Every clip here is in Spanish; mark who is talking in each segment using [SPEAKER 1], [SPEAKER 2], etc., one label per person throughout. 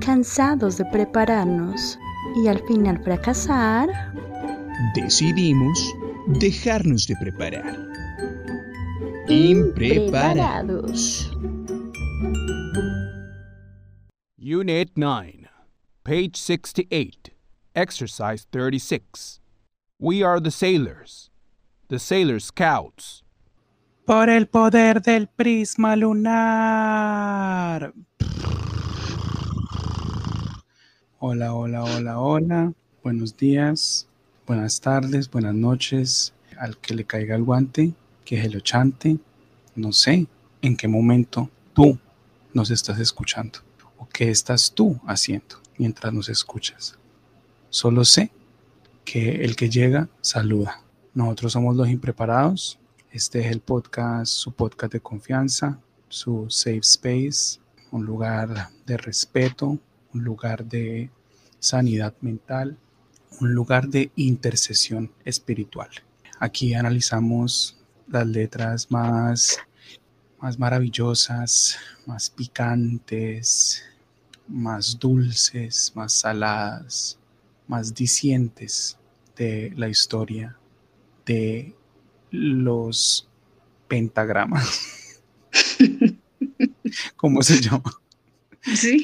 [SPEAKER 1] Cansados de prepararnos y al final fracasar,
[SPEAKER 2] decidimos dejarnos de preparar. Impreparados.
[SPEAKER 3] Unit 9, page 68, exercise 36. We are the sailors, the sailor scouts.
[SPEAKER 4] Por el poder del prisma lunar. Hola, hola, hola, hola. Buenos días, buenas tardes, buenas noches. Al que le caiga el guante, que se lo chante. No sé en qué momento tú nos estás escuchando o qué estás tú haciendo mientras nos escuchas. Solo sé que el que llega saluda. Nosotros somos los impreparados. Este es el podcast, su podcast de confianza, su safe space, un lugar de respeto, un lugar de sanidad mental, un lugar de intercesión espiritual. Aquí analizamos las letras más, más maravillosas, más picantes, más dulces, más saladas, más dicientes de la historia de los pentagramas. ¿Cómo se llama?
[SPEAKER 5] Sí.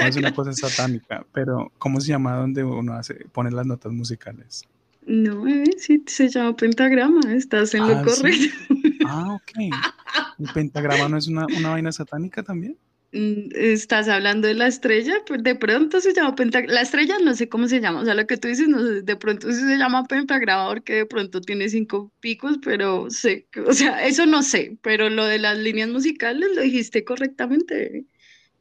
[SPEAKER 4] es una cosa satánica, pero ¿cómo se llama donde uno hace, pone las notas musicales?
[SPEAKER 5] No, eh, sí, se llama pentagrama, estás en lo
[SPEAKER 4] Ah,
[SPEAKER 5] correcto.
[SPEAKER 4] Ah, ok. ¿El pentagrama no es una, una vaina satánica también?
[SPEAKER 5] Mm, Estás hablando de la estrella, pues de pronto se llama pentagrama. La estrella no sé cómo se llama, o sea, lo que tú dices, no sé, de pronto sí se llama pentagrama porque de pronto tiene cinco picos, pero sé, o sea, eso no sé, pero lo de las líneas musicales lo dijiste correctamente.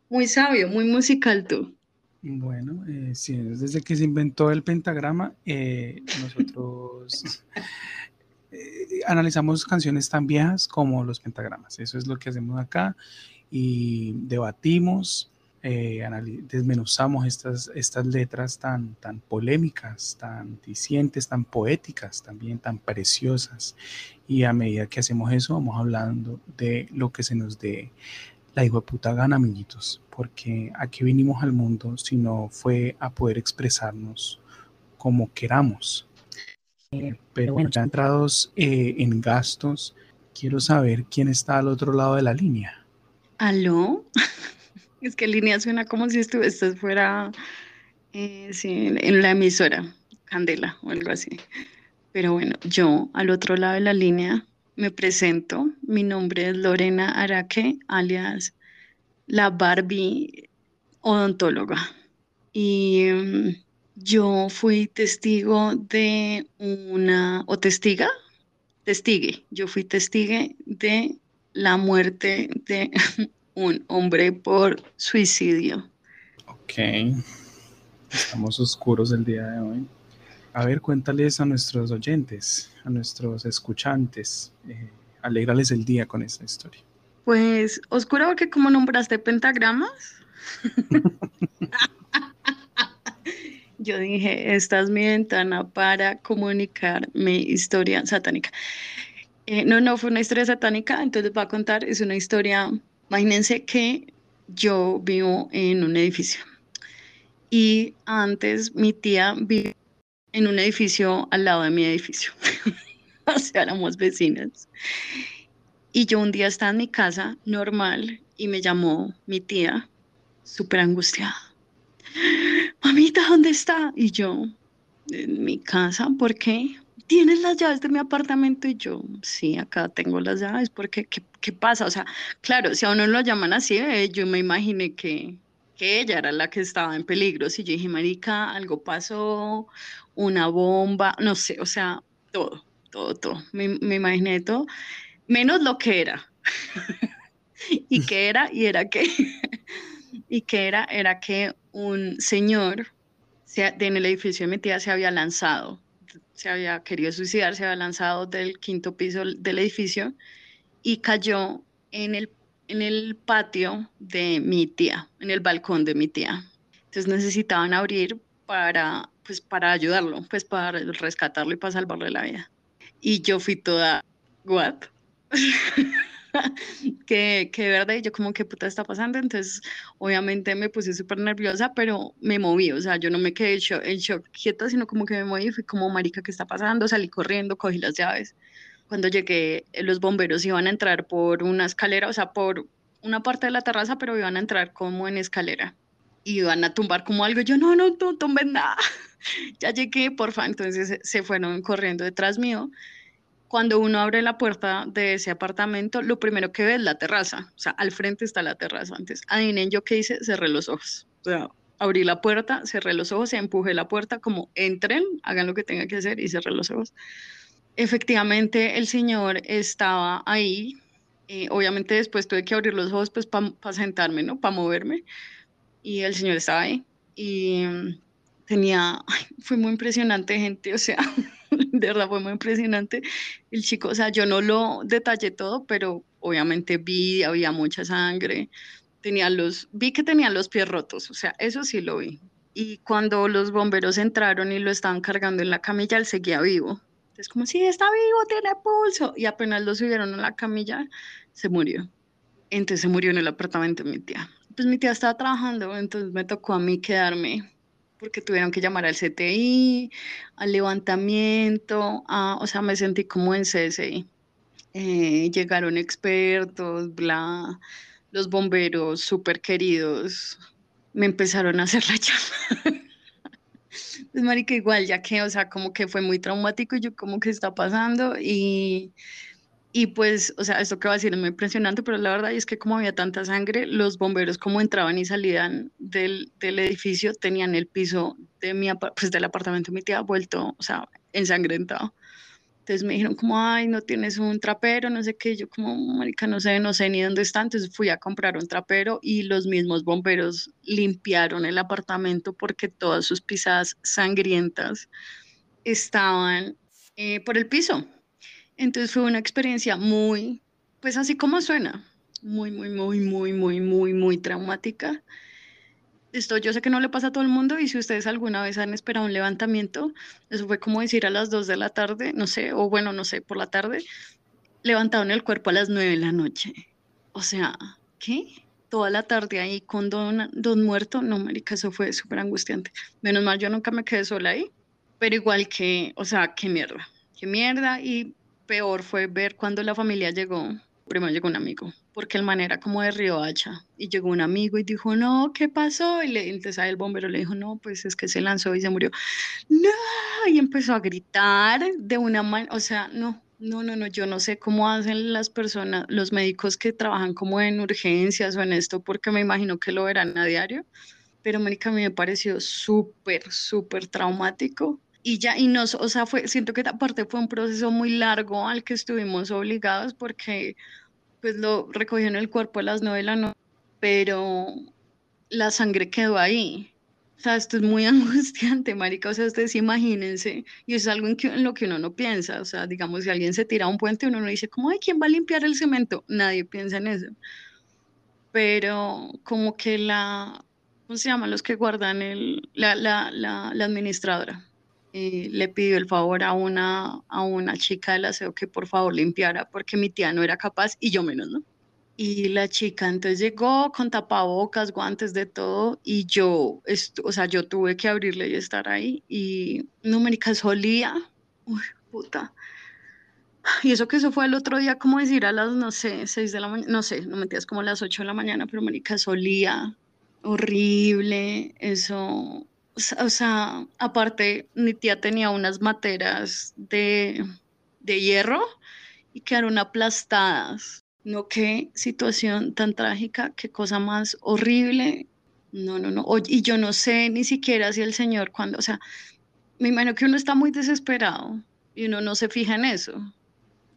[SPEAKER 5] Muy sabio, muy musical tú.
[SPEAKER 4] Bueno, eh, sí, desde que se inventó el pentagrama, eh, nosotros eh, analizamos canciones tan viejas como los pentagramas. Eso es lo que hacemos acá y debatimos, eh, desmenuzamos estas, estas letras tan, tan polémicas, tan dicientes, tan poéticas, también tan preciosas. Y a medida que hacemos eso, vamos hablando de lo que se nos dé la hijo de puta gana, amiguitos, porque aquí vinimos al mundo si no fue a poder expresarnos como queramos. Eh, pero bueno, ya entrados eh, en gastos, quiero saber quién está al otro lado de la línea.
[SPEAKER 5] ¿Aló? Es que línea suena como si estuvieses fuera eh, en la emisora, Candela o algo así. Pero bueno, yo al otro lado de la línea me presento. Mi nombre es Lorena Araque, alias la Barbie odontóloga. Y mm, yo fui testigo de una, o testiga, testigue, yo fui testigue de la muerte de un hombre por suicidio.
[SPEAKER 4] Ok, estamos oscuros el día de hoy. A ver, cuéntales a nuestros oyentes, a nuestros escuchantes, eh, alégrales el día con esta historia.
[SPEAKER 5] Pues oscuro porque como nombraste pentagramas, yo dije, esta es mi ventana para comunicar mi historia satánica. Eh, no, no fue una historia satánica, entonces les voy a contar, es una historia, imagínense que yo vivo en un edificio y antes mi tía vivía en un edificio al lado de mi edificio, o sea, éramos vecinas. Y yo un día estaba en mi casa normal y me llamó mi tía, súper angustiada. Mamita, ¿dónde está? Y yo, en mi casa, ¿por qué? ¿Tienes las llaves de mi apartamento? Y yo, sí, acá tengo las llaves. ¿Por qué? ¿Qué, qué pasa? O sea, claro, si a uno lo llaman así, eh, yo me imaginé que, que ella era la que estaba en peligro. Si yo dije, marica, algo pasó, una bomba, no sé, o sea, todo, todo, todo. Me, imaginé todo menos lo que era. y que era, y era que, y que era, era que un señor en el edificio de mi tía se había lanzado, se había querido suicidar, se había lanzado del quinto piso del edificio y cayó en el, en el patio de mi tía, en el balcón de mi tía. Entonces necesitaban abrir para, pues, para ayudarlo, pues para rescatarlo y para salvarle la vida. Y yo fui toda, ¿what? que, que de verdad, yo como, ¿qué puta está pasando? Entonces, obviamente me puse súper nerviosa, pero me moví, o sea, yo no me quedé en shock, quieta, sino como que me moví, fui como, marica, ¿qué está pasando? Salí corriendo, cogí las llaves. Cuando llegué, los bomberos iban a entrar por una escalera, o sea, por una parte de la terraza, pero iban a entrar como en escalera. Y iban a tumbar como algo. Yo, no, no, no tumben nada. ya llegué, porfa. Entonces se fueron corriendo detrás mío cuando uno abre la puerta de ese apartamento, lo primero que ve es la terraza. O sea, al frente está la terraza. Antes, adivinen yo qué hice, cerré los ojos. O sea, abrí la puerta, cerré los ojos, empujé la puerta, como entren, hagan lo que tengan que hacer y cerré los ojos. Efectivamente, el señor estaba ahí. Eh, obviamente después tuve que abrir los ojos pues para sentarme, ¿no? Para moverme. Y el señor estaba ahí. Y mm, tenía, fue muy impresionante gente, o sea, de verdad fue muy impresionante. El chico, o sea, yo no lo detallé todo, pero obviamente vi, había mucha sangre, tenía los, vi que tenía los pies rotos, o sea, eso sí lo vi. Y cuando los bomberos entraron y lo estaban cargando en la camilla, él seguía vivo. Entonces, como, si está vivo, tiene pulso. Y apenas lo subieron a la camilla, se murió. Entonces se murió en el apartamento de mi tía. Pues mi tía estaba trabajando, entonces me tocó a mí quedarme porque tuvieron que llamar al CTI, al levantamiento, o sea, me sentí como en CSI. Eh, llegaron expertos, bla, los bomberos súper queridos, me empezaron a hacer la llama. pues marica, igual, ya que, o sea, como que fue muy traumático, yo como que está pasando y y pues, o sea, esto que va a decir es muy impresionante, pero la verdad es que como había tanta sangre, los bomberos como entraban y salían del, del edificio tenían el piso de mi, pues, del apartamento de mi tía vuelto, o sea, ensangrentado. Entonces me dijeron como, ay, no tienes un trapero, no sé qué. Yo como, marica, no sé, no sé ni dónde está. Entonces fui a comprar un trapero y los mismos bomberos limpiaron el apartamento porque todas sus pisadas sangrientas estaban eh, por el piso. Entonces fue una experiencia muy, pues así como suena, muy, muy, muy, muy, muy, muy, muy traumática. Esto yo sé que no le pasa a todo el mundo y si ustedes alguna vez han esperado un levantamiento, eso fue como decir a las 2 de la tarde, no sé, o bueno, no sé, por la tarde, levantaron el cuerpo a las 9 de la noche. O sea, ¿qué? Toda la tarde ahí con don, don muerto, no, marica, eso fue súper angustiante. Menos mal yo nunca me quedé sola ahí, pero igual que, o sea, qué mierda, qué mierda y peor fue ver cuando la familia llegó. Primero llegó un amigo, porque el man era como de Río Hacha. Y llegó un amigo y dijo, no, ¿qué pasó? Y le, entonces el bombero le dijo, no, pues es que se lanzó y se murió. No, y empezó a gritar de una manera, o sea, no, no, no, no, yo no sé cómo hacen las personas, los médicos que trabajan como en urgencias o en esto, porque me imagino que lo verán a diario. Pero, América, a mí me pareció súper, súper traumático y ya, y nos, o sea, fue, siento que aparte fue un proceso muy largo al que estuvimos obligados porque pues lo recogió en el cuerpo a las nueve de la noche, pero la sangre quedó ahí. O sea, esto es muy angustiante, marica. O sea, ustedes imagínense, y es algo en, que, en lo que uno no piensa. O sea, digamos, si alguien se tira a un puente, uno no dice, ¿cómo, ay, quién va a limpiar el cemento? Nadie piensa en eso. Pero como que la, ¿cómo se llaman los que guardan el, la, la, la, la administradora? Le pidió el favor a una, a una chica del aseo que por favor limpiara porque mi tía no era capaz y yo menos, ¿no? Y la chica entonces llegó con tapabocas, guantes, de todo, y yo, o sea, yo tuve que abrirle y estar ahí, y no, marica, solía, uy, puta. Y eso que eso fue el otro día, como decir, a las, no sé, seis de la mañana, no sé, no metías como las ocho de la mañana, pero marica, solía, horrible, eso, o sea, aparte, mi tía tenía unas materas de, hierro y quedaron aplastadas. No, qué situación tan trágica, qué cosa más horrible. No, no, no. y yo no sé ni siquiera si el Señor cuando, o sea, me imagino que uno está muy desesperado y uno no se fija en eso.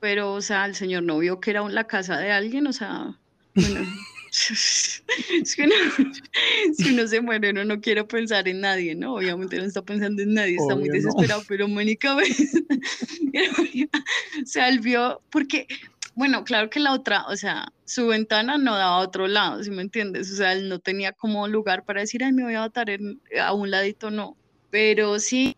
[SPEAKER 5] Pero, o sea, el Señor no vio que era la casa de alguien, o sea. si, uno, se muere, uno no quiere pensar en nadie, ¿no? Obviamente no está pensando en nadie, está muy desesperado, pero Mónica se alvió porque, bueno, claro que la otra, o sea, su ventana no daba a otro lado, ¿sí me entiendes? O sea, él no tenía como lugar para decir, ay, me voy a botar a un ladito, no. Pero sí,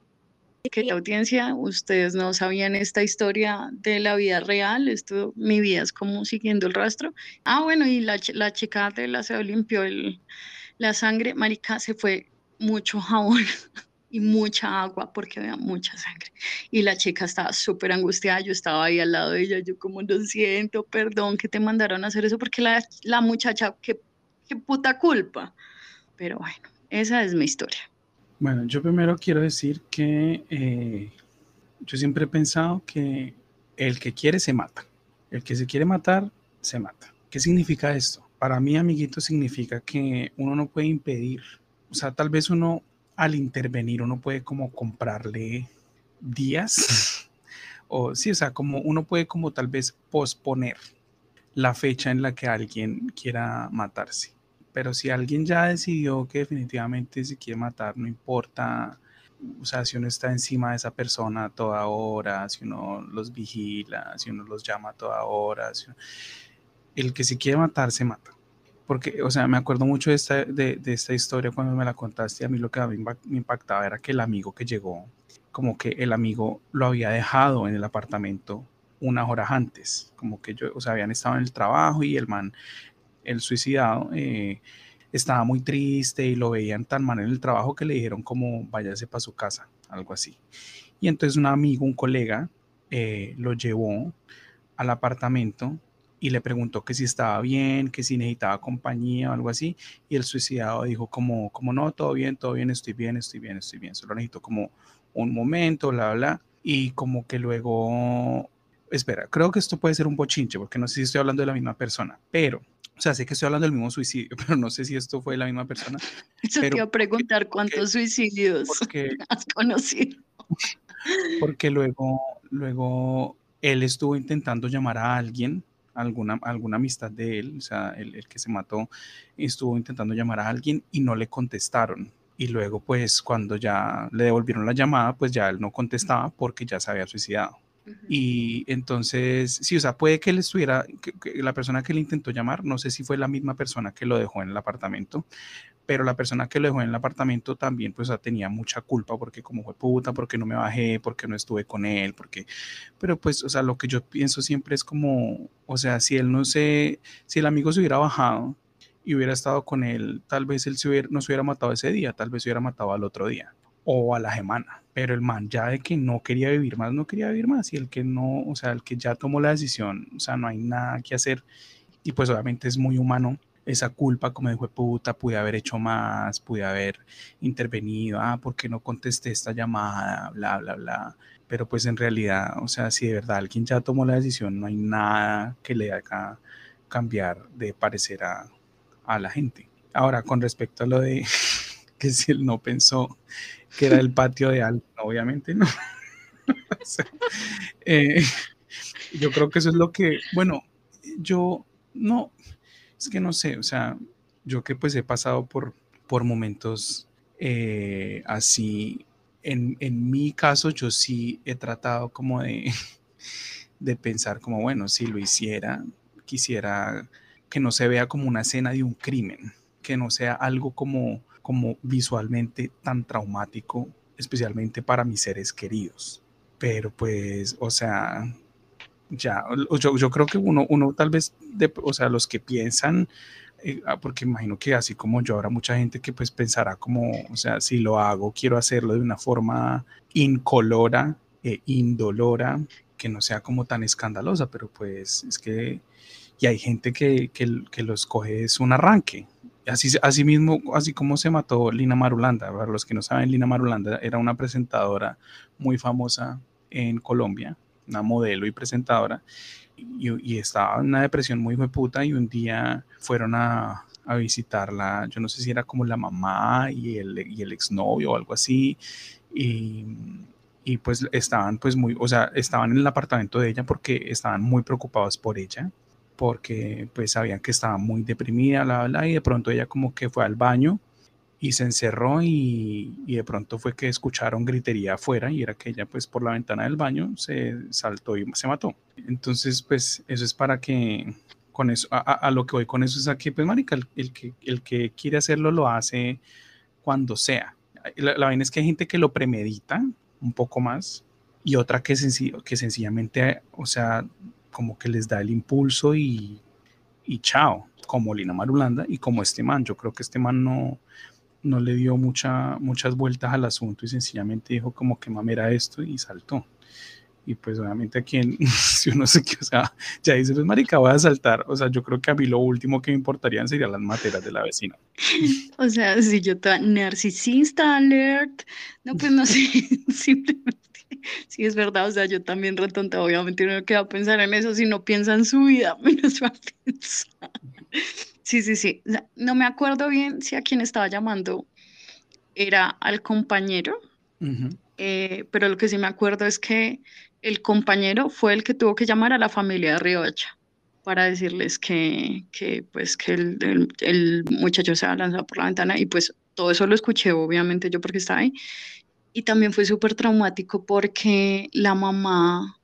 [SPEAKER 5] querida audiencia, ustedes no sabían esta historia de la vida real, esto, mi vida es como siguiendo el rastro. Ah, bueno, y la, la chica de la se limpió el, la sangre, marica, se fue mucho jabón y mucha agua porque había mucha sangre. Y la chica estaba súper angustiada, yo estaba ahí al lado de ella, yo como lo siento, perdón que te mandaron a hacer eso porque la, la muchacha, qué, qué puta culpa. Pero bueno, esa es mi historia.
[SPEAKER 4] Bueno, yo primero quiero decir que eh, yo siempre he pensado que el que quiere se mata. El que se quiere matar, se mata. ¿Qué significa esto? Para mí, amiguito, significa que uno no puede impedir, o sea, tal vez uno al intervenir, uno puede como comprarle días, o sí, o sea, como uno puede como tal vez posponer la fecha en la que alguien quiera matarse. Pero si alguien ya decidió que definitivamente se quiere matar, no importa, o sea, si uno está encima de esa persona a toda hora, si uno los vigila, si uno los llama a toda hora, el que se quiere matar se mata. Porque, o sea, me acuerdo mucho de esta, de, esta historia cuando me la contaste. A mí lo que a mí me impactaba era que el amigo que llegó, como que el amigo lo había dejado en el apartamento unas horas antes. Como que yo, o sea, habían estado en el trabajo y el man, el suicidado, eh, estaba muy triste y lo veían tan mal en el trabajo que le dijeron como váyase para su casa, algo así. Y entonces un amigo, un colega, eh, lo llevó al apartamento y le preguntó que si estaba bien, que si necesitaba compañía o algo así, y el suicidado dijo como, como no, todo bien, todo bien, estoy bien, estoy bien, estoy bien, solo necesito como un momento, bla, bla, y como que luego, espera, creo que esto puede ser un bochinche, porque no sé si estoy hablando de la misma persona, pero, o sea, sé que estoy hablando del mismo suicidio, pero no sé si esto fue la misma persona.
[SPEAKER 5] Eso te iba a preguntar cuántos suicidios has conocido.
[SPEAKER 4] Porque luego, luego él estuvo intentando llamar a alguien alguna, alguna amistad de él, o sea, el, que se mató, estuvo intentando llamar a alguien y no le contestaron. Y luego, pues, cuando ya le devolvieron la llamada, pues ya él no contestaba porque ya se había suicidado. Y entonces, sí, o sea, puede que él estuviera, la persona que le intentó llamar, no sé si fue la misma persona que lo dejó en el apartamento, pero la persona que lo dejó en el apartamento también pues tenía mucha culpa porque como fue puta, porque no me bajé, porque no estuve con él, porque, pero pues, o sea, lo que yo pienso siempre es como, o sea, si él no se, si el amigo se hubiera bajado y hubiera estado con él, tal vez él se hubiera, no se hubiera matado ese día, tal vez se hubiera matado al otro día o a la semana, pero el man ya de que no quería vivir más, no quería vivir más y el que no, o sea, el que ya tomó la decisión, o sea, no hay nada que hacer y pues obviamente es muy humano esa culpa, como dijo puta, pude haber hecho más, pude haber intervenido, ah, ¿por qué no contesté esta llamada? Bla, bla, bla. Pero pues en realidad, o sea, si de verdad alguien ya tomó la decisión, no hay nada que le haga cambiar de parecer a, la gente. Ahora, con respecto a lo de que si él no pensó que era el patio de algo, obviamente no. Eh, yo creo que eso es lo que, bueno, yo no, es que no sé, o sea, yo que pues he pasado por, por momentos eh, así, en, mi caso yo sí he tratado como de, de pensar como, bueno, si lo hiciera, quisiera que no se vea como una escena de un crimen, que no sea algo como, como visualmente tan traumático, especialmente para mis seres queridos. Pero pues, o sea, ya, yo, yo creo que uno, uno tal vez, de, o sea, los que piensan, eh, ah, porque imagino que así como yo, habrá mucha gente que pues pensará como, o sea, si lo hago, quiero hacerlo de una forma incolora, e indolora, que no sea como tan escandalosa, pero pues es que, y hay gente que, que, que lo escoge es un arranque. Así, mismo, así como se mató Lina Marulanda, para los que no saben, Lina Marulanda era una presentadora muy famosa en Colombia, una modelo y presentadora, y, estaba en una depresión muy puta y un día fueron a, visitarla, yo no sé si era como la mamá y el, y el exnovio o algo así, y, y, pues estaban pues muy, o sea, estaban en el apartamento de ella porque estaban muy preocupados por ella, porque pues sabían que estaba muy deprimida, la bla, y de pronto ella como que fue al baño y se encerró y, de pronto fue que escucharon gritería afuera y era que ella pues por la ventana del baño se saltó y se mató. Entonces pues eso es para que con eso, a, lo que voy con eso es a que pues marica, el, que, el que quiere hacerlo lo hace cuando sea. La, la vaina es que hay gente que lo premedita, un poco más, y otra que, que sencillamente, o sea, como que les da el impulso y, y chao, como Lina Marulanda y como este man. Yo creo que este man no, no le dio mucha, muchas vueltas al asunto y sencillamente dijo como que mamera esto y saltó. Y pues obviamente aquí, si uno se o sea, ya dice, pues marica, voy a saltar. O sea, yo creo que a mí lo último que me importarían serían las materas de la vecina.
[SPEAKER 5] O sea, si yo toda narcisista alert, no, pues no sé, simplemente, sí es verdad, o sea, yo también retonta, obviamente uno que va a pensar en eso, si no piensa en su vida, menos va a pensar. Sí, sí, sí, no me acuerdo bien si a quien estaba llamando era al compañero, eh, pero lo que sí me acuerdo es que el compañero fue el que tuvo que llamar a la familia de Riocha para decirles que, que pues, que el, el, muchacho se había lanzado por la ventana y pues todo eso lo escuché, obviamente yo porque estaba ahí. Y también fue súper traumático porque la mamá,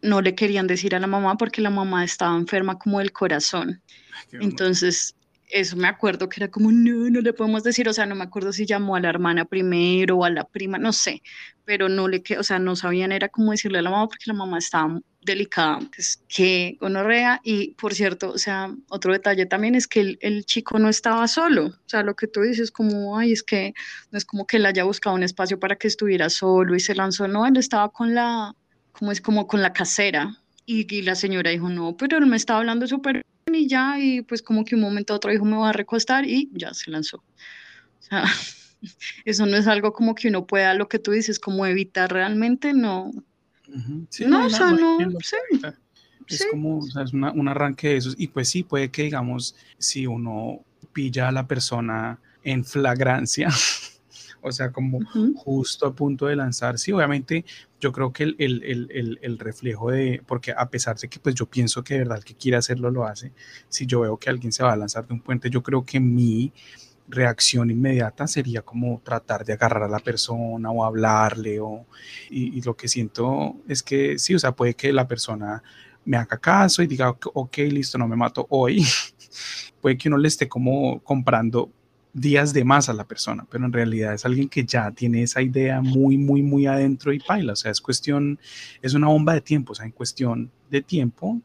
[SPEAKER 5] no le querían decir a la mamá porque la mamá estaba enferma como del corazón. Entonces eso me acuerdo que era como, no, no le podemos decir, o sea, no me acuerdo si llamó a la hermana primero o a la prima, no sé, pero no le, o sea, no sabían, era como decirle a la mamá porque la mamá estaba delicada, que gonorrea y por cierto, o sea, otro detalle también es que el, el, chico no estaba solo, o sea, lo que tú dices como, ay, es que no es como que él haya buscado un espacio para que estuviera solo y se lanzó, no, él estaba con la, como es como con la casera y, y la señora dijo, no, pero él me estaba hablando súper y ya, y pues como que un momento a otro dijo, me voy a recostar y ya se lanzó. O sea, eso no es algo como que uno pueda, lo que tú dices, como evitar realmente, no. No, o sea, no,
[SPEAKER 4] Es como, o sea, es un arranque de esos. Y pues sí, puede que, digamos, si uno pilla a la persona en flagrancia, o sea, como justo a punto de lanzar. Sí, obviamente yo creo que el, el, el, el, reflejo de, porque a pesar de que pues yo pienso que de verdad el que quiere hacerlo lo hace, si yo veo que alguien se va a lanzar de un puente, yo creo que mi reacción inmediata sería como tratar de agarrar a la persona o hablarle o, y, lo que siento es que sí, o sea, puede que la persona me haga caso y diga, ok, listo, no me mato hoy. puede que uno le esté como comprando días de más a la persona, pero en realidad es alguien que ya tiene esa idea muy, muy, muy adentro y baila. O sea, es cuestión, es una bomba de tiempo. O sea, en cuestión de tiempo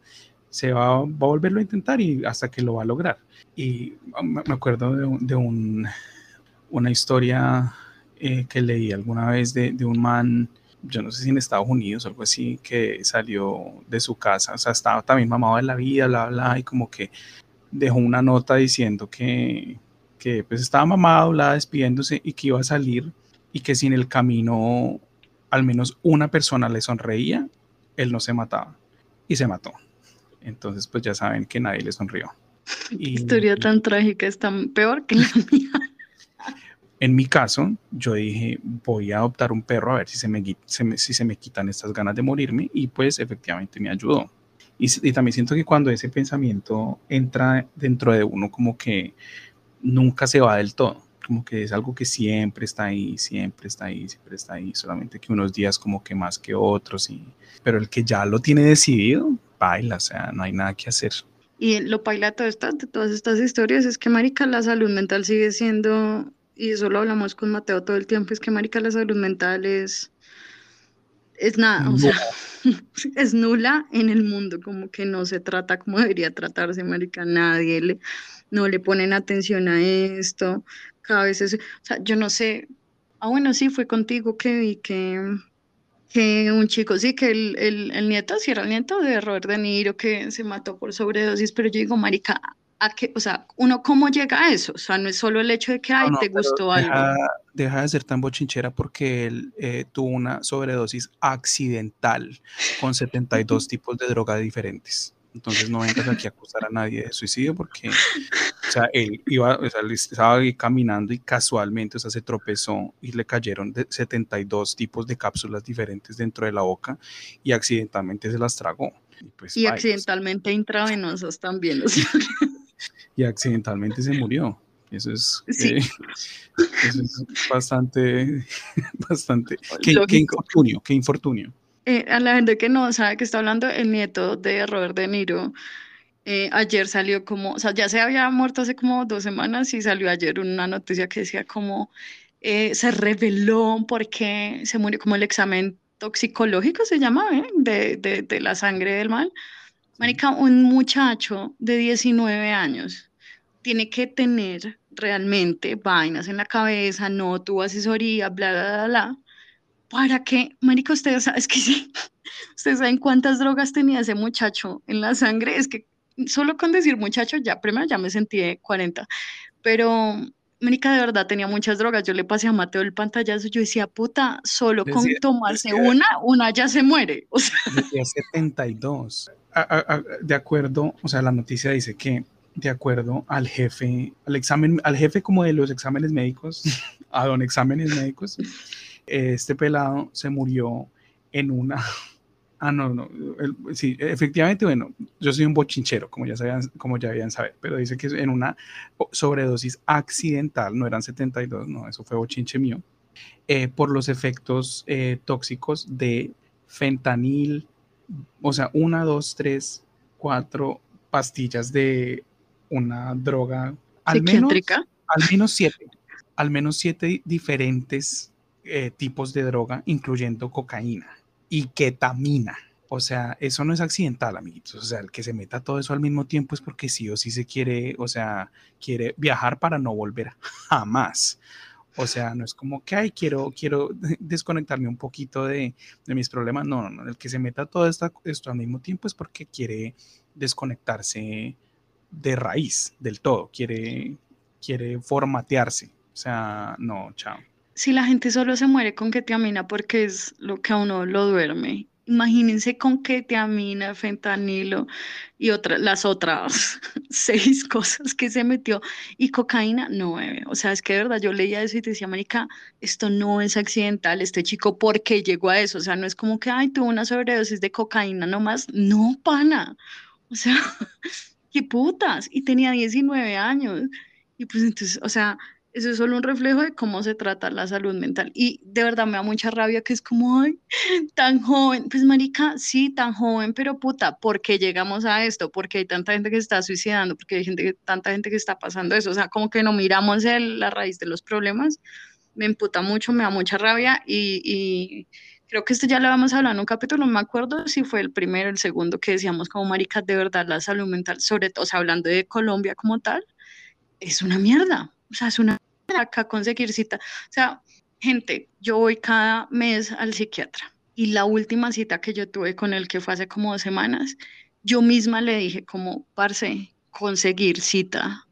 [SPEAKER 4] se va, a volverlo a intentar y hasta que lo va a lograr. Y me acuerdo de, de un, una historia eh, que leí alguna vez de, de un man yo no sé si en Estados Unidos o algo así, que salió de su casa, o sea, estaba también mamado de la vida, bla, bla, y como que dejó una nota diciendo que, que pues estaba mamado, la despidiéndose y que iba a salir y que si en el camino al menos una persona le sonreía, él no se mataba y se mató. Entonces pues ya saben que nadie le sonrió.
[SPEAKER 5] Y, Historia tan trágica es tan peor que la mía.
[SPEAKER 4] En mi caso, yo dije, voy a adoptar un perro a ver si se me, si se me quitan estas ganas de morirme y pues efectivamente me ayudó. Y, y, también siento que cuando ese pensamiento entra dentro de uno, como que nunca se va del todo, como que es algo que siempre está ahí, siempre está ahí, siempre está ahí, solamente que unos días como que más que otros, y, pero el que ya lo tiene decidido, baila, o sea, no hay nada que hacer.
[SPEAKER 5] Y lo baila todo esto, de todas estas historias. Es que, Marica, la salud mental sigue siendo, y eso lo hablamos con Mateo todo el tiempo, es que, Marica, la salud mental es, es nada, o sea, es nula en el mundo, como que no se trata como debería tratarse, Marica, nadie le no le ponen atención a esto, cada vez es, o sea, yo no sé, ah, bueno, sí, fue contigo que vi que, que un chico, sí, que el, el, el nieto, sí era el nieto de Robert De Niro, que se mató por sobredosis, pero yo digo, marica, ¿a qué, o sea, uno cómo llega a eso? O sea, no es solo el hecho de que, ay, te gustó
[SPEAKER 4] deja,
[SPEAKER 5] algo.
[SPEAKER 4] Deja de ser tan bochinchera porque él eh, tuvo una sobredosis accidental con 72 tipos de drogas diferentes. Entonces no vengas aquí a acusar a nadie de suicidio porque, o sea, él iba, o sea, estaba caminando y casualmente, o sea, se tropezó y le cayeron de 72 tipos de cápsulas diferentes dentro de la boca y accidentalmente se las tragó.
[SPEAKER 5] Y, pues, y accidentalmente intravenosas también. O sea.
[SPEAKER 4] y accidentalmente se murió. Eso es, sí. eh, eso es bastante, bastante. Qué, qué infortunio, qué infortunio.
[SPEAKER 5] Eh, a la gente que no sabe que está hablando, el nieto de Robert De Niro, eh, ayer salió como, o sea, ya se había muerto hace como dos semanas y salió ayer una noticia que decía como eh, se reveló porque se murió como el examen toxicológico, se llama, ¿eh? de, de, de la sangre del mal. Marica, un muchacho de 19 años tiene que tener realmente vainas en la cabeza, no tuvo asesoría, bla, bla, bla, bla, para que, marica, ustedes, es que sí, ustedes saben cuántas drogas tenía ese muchacho en la sangre, es que solo con decir muchacho, ya primero ya me sentí de 40, pero, marica, de verdad tenía muchas drogas, yo le pasé a Mateo el pantallazo, yo decía, puta, solo con tomarse una, una ya se muere, o sea.
[SPEAKER 4] Decía 72, de acuerdo, o sea, la noticia dice que de acuerdo al jefe, al examen, al jefe como de los exámenes médicos, a don exámenes médicos, este pelado se murió en una... Ah, no, no, sí, efectivamente, bueno, yo soy un bochinchero, como ya sabían, como ya habían saber, pero dice que en una sobredosis accidental, no eran 72, no, eso fue bochinche mío, eh, por los efectos eh, tóxicos de fentanil, o sea, una, dos, tres, cuatro pastillas de una droga, al menos, al menos siete, al menos siete diferentes eh, tipos de droga, incluyendo cocaína y ketamina. O sea, eso no es accidental, amiguitos. O sea, el que se meta todo eso al mismo tiempo es porque sí o sí se quiere, o sea, quiere viajar para no volver jamás. O sea, no es como que, ay, quiero, quiero desconectarme un poquito de, de mis problemas. No, no, no. El que se meta todo esto, esto al mismo tiempo es porque quiere desconectarse de raíz del todo, quiere, quiere formatearse. O sea, no, chao.
[SPEAKER 5] Si la gente solo se muere con ketamina porque es lo que a uno lo duerme, imagínense con ketamina, fentanilo y otras, las otras seis cosas que se metió y cocaína, no bebe. O sea, es que de verdad yo leía eso y te decía, Marica, esto no es accidental, este chico, ¿por qué llegó a eso? O sea, no es como que, ay, tuvo una sobredosis de cocaína nomás. No, pana. O sea, qué putas, y tenía 19 años. Y pues entonces, o sea, eso es solo un reflejo de cómo se trata la salud mental. Y de verdad me da mucha rabia que es como, ay, tan joven. Pues marica, sí, tan joven, pero puta, ¿por qué llegamos a esto? Porque hay tanta gente que está suicidando, porque hay gente, tanta gente que está pasando eso. O sea, como que no miramos el, la raíz de los problemas. Me emputa mucho, me da mucha rabia y, creo que esto ya lo vamos a hablar en un capítulo, no me acuerdo si fue el primero el segundo que decíamos como maricas, de verdad la salud mental, sobre todo, o sea, hablando de Colombia como tal, es una mierda, o sea, es una acá conseguir cita. O sea, gente, yo voy cada mes al psiquiatra y la última cita que yo tuve con él, que fue hace como dos semanas, yo misma le dije como, parce, conseguir cita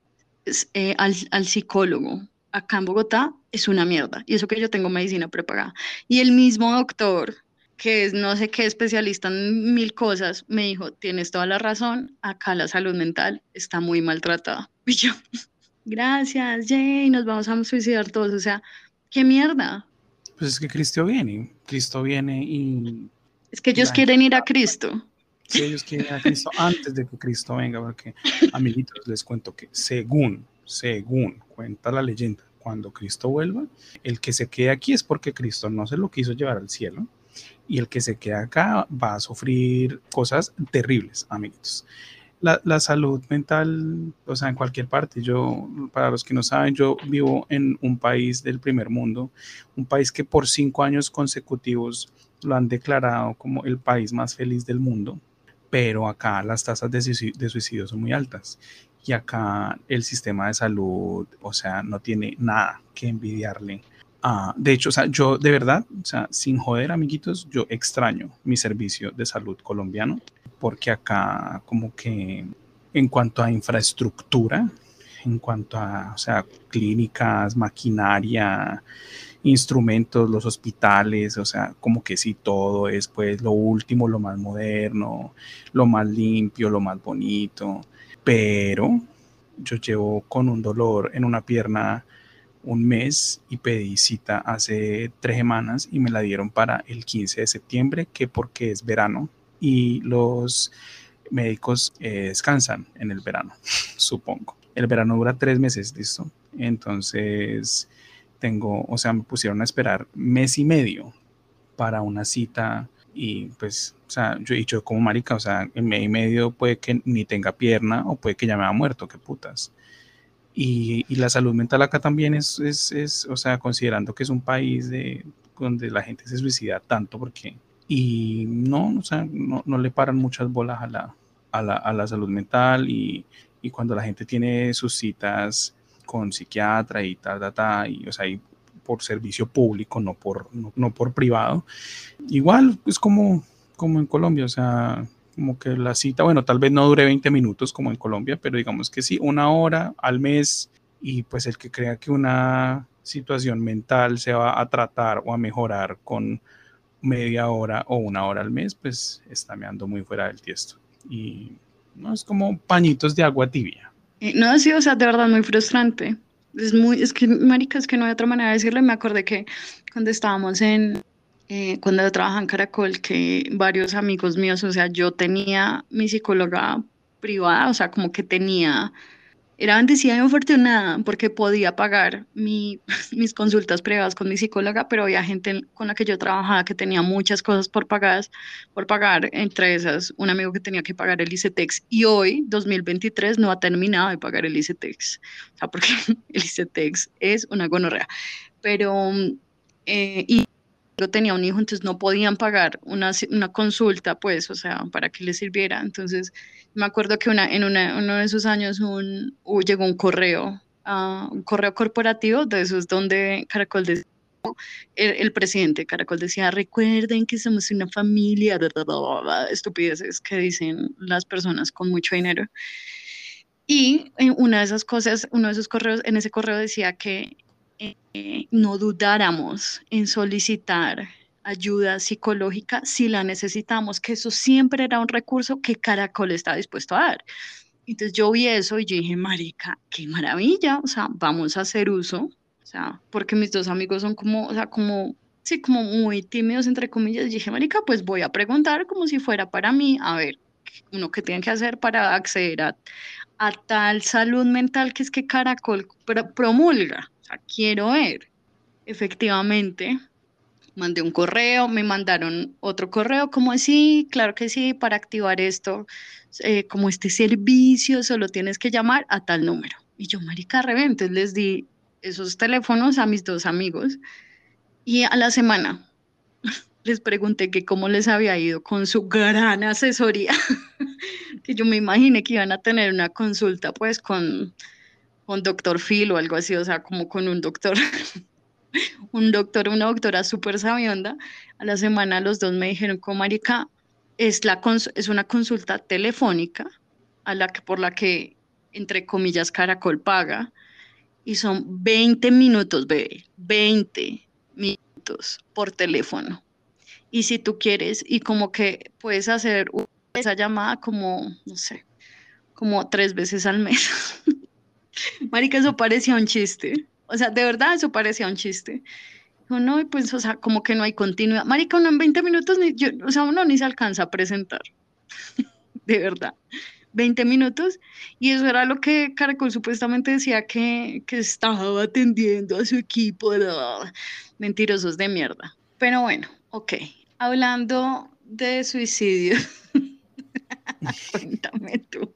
[SPEAKER 5] eh, al, al psicólogo acá en Bogotá es una mierda. Y eso que yo tengo medicina prepagada. Y el mismo doctor, que es no sé qué especialista en mil cosas, me dijo, tienes toda la razón, acá la salud mental está muy maltratada. Y yo, gracias, Jay, nos vamos a suicidar todos. O sea, qué mierda.
[SPEAKER 4] Pues es que Cristo viene, Cristo viene y...
[SPEAKER 5] Es que ellos quieren ir a Cristo.
[SPEAKER 4] Sí, ellos quieren ir a Cristo antes de que Cristo venga, porque, amiguitos, les cuento que según, según cuenta la leyenda, cuando Cristo vuelva, el que se quede aquí es porque Cristo no se lo quiso llevar al cielo y el que se queda acá va a sufrir cosas terribles, amigos. La, la, salud mental, o sea, en cualquier parte. Yo, para los que no saben, yo vivo en un país del primer mundo, un país que por cinco años consecutivos lo han declarado como el país más feliz del mundo, pero acá las tasas de suicidio, de suicidio son muy altas y acá el sistema de salud, o sea, no tiene nada que envidiarle. a de hecho, o sea, yo de verdad, o sea, sin joder, amiguitos, yo extraño mi servicio de salud colombiano, porque acá como que en cuanto a infraestructura, en cuanto a, o sea, clínicas, maquinaria, instrumentos, los hospitales, o sea, como que sí, todo es pues lo último, lo más moderno, lo más limpio, lo más bonito. Pero yo llevo con un dolor en una pierna un mes y pedí cita hace tres semanas y me la dieron para el 15 de septiembre, que porque es verano y los médicos eh, descansan en el verano, supongo. El verano dura tres meses, listo. Entonces tengo, o sea, me pusieron a esperar mes y medio para una cita y pues, o sea, yo he dicho como marica, o sea, en medio y medio puede que ni tenga pierna o puede que ya me haya muerto, qué putas. Y, y, la salud mental acá también es, es, es, o sea, considerando que es un país de, donde la gente se suicida tanto, porque, y no, o sea, no, no le paran muchas bolas a la, a la, a la salud mental y, y, cuando la gente tiene sus citas con psiquiatra y tal, tal, tal, y, o sea, y por servicio público, no por, no, no por privado, igual es como, como en Colombia, o sea, como que la cita, bueno, tal vez no dure 20 minutos como en Colombia, pero digamos que sí, una hora al mes y pues el que crea que una situación mental se va a tratar o a mejorar con media hora o una hora al mes, pues está meando muy fuera del tiesto. Y no es como pañitos de agua tibia.
[SPEAKER 5] No, sí, o sea, de verdad muy frustrante. Es muy, es que, marica, es que no hay otra manera de decirlo. Me acordé que cuando estábamos en, eh, cuando trabajaba en Caracol, que varios amigos míos, o sea, yo tenía mi psicóloga privada, o sea, como que tenía era bendecida y afortunada porque podía pagar mi, mis consultas privadas con mi psicóloga, pero había gente con la que yo trabajaba que tenía muchas cosas por, pagadas, por pagar, entre esas un amigo que tenía que pagar el ICETEX. Y hoy, 2023, no ha terminado de pagar el ICETEX, o sea, porque el ICETEX es una gonorrea, pero... Eh, y tenía un hijo, entonces no podían pagar una, una, consulta, pues, o sea, para que le sirviera. Entonces, me acuerdo que una, en una, uno de esos años un, llegó un correo, uh, un correo corporativo, de esos donde Caracol decía, el, el, presidente Caracol decía, recuerden que somos una familia, estupideces que dicen las personas con mucho dinero. Y una de esas cosas, uno de esos correos, en ese correo decía que eh, no dudáramos en solicitar ayuda psicológica si la necesitamos, que eso siempre era un recurso que Caracol está dispuesto a dar. Entonces yo vi eso y yo dije, marica, qué maravilla, o sea, vamos a hacer uso, o sea, porque mis dos amigos son como, o sea, como, sí, como muy tímidos, entre comillas, y dije, marica, pues voy a preguntar como si fuera para mí, a ver, uno que tiene que hacer para acceder a, a tal salud mental que es que Caracol promulga quiero ver. Efectivamente, mandé un correo, me mandaron otro correo, como así, claro que sí, para activar esto, eh, como este servicio, solo tienes que llamar a tal número. Y yo, marica, entonces les di esos teléfonos a mis dos amigos y a la semana les pregunté que cómo les había ido con su gran asesoría, que yo me imaginé que iban a tener una consulta pues con con doctor Phil o algo así, o sea, como con un doctor, un doctor, una doctora súper sabionda. A la semana los dos me dijeron, como marica, es, la es una consulta telefónica a la que, por la que, entre comillas, Caracol paga, y son 20 minutos, bebé, 20 minutos por teléfono. Y si tú quieres, y como que puedes hacer esa llamada como, no sé, como tres veces al mes. Marica, eso parecía un chiste. O sea, de verdad eso parecía un chiste. No, pues, o sea, como que no hay continuidad. Marica, uno en 20 minutos, ni, yo, o sea, uno ni se alcanza a presentar. de verdad. 20 minutos. Y eso era lo que Caracol supuestamente decía que, que estaba atendiendo a su equipo. Mentirosos de mierda. Pero bueno, ok. Hablando de suicidio. Cuéntame tú.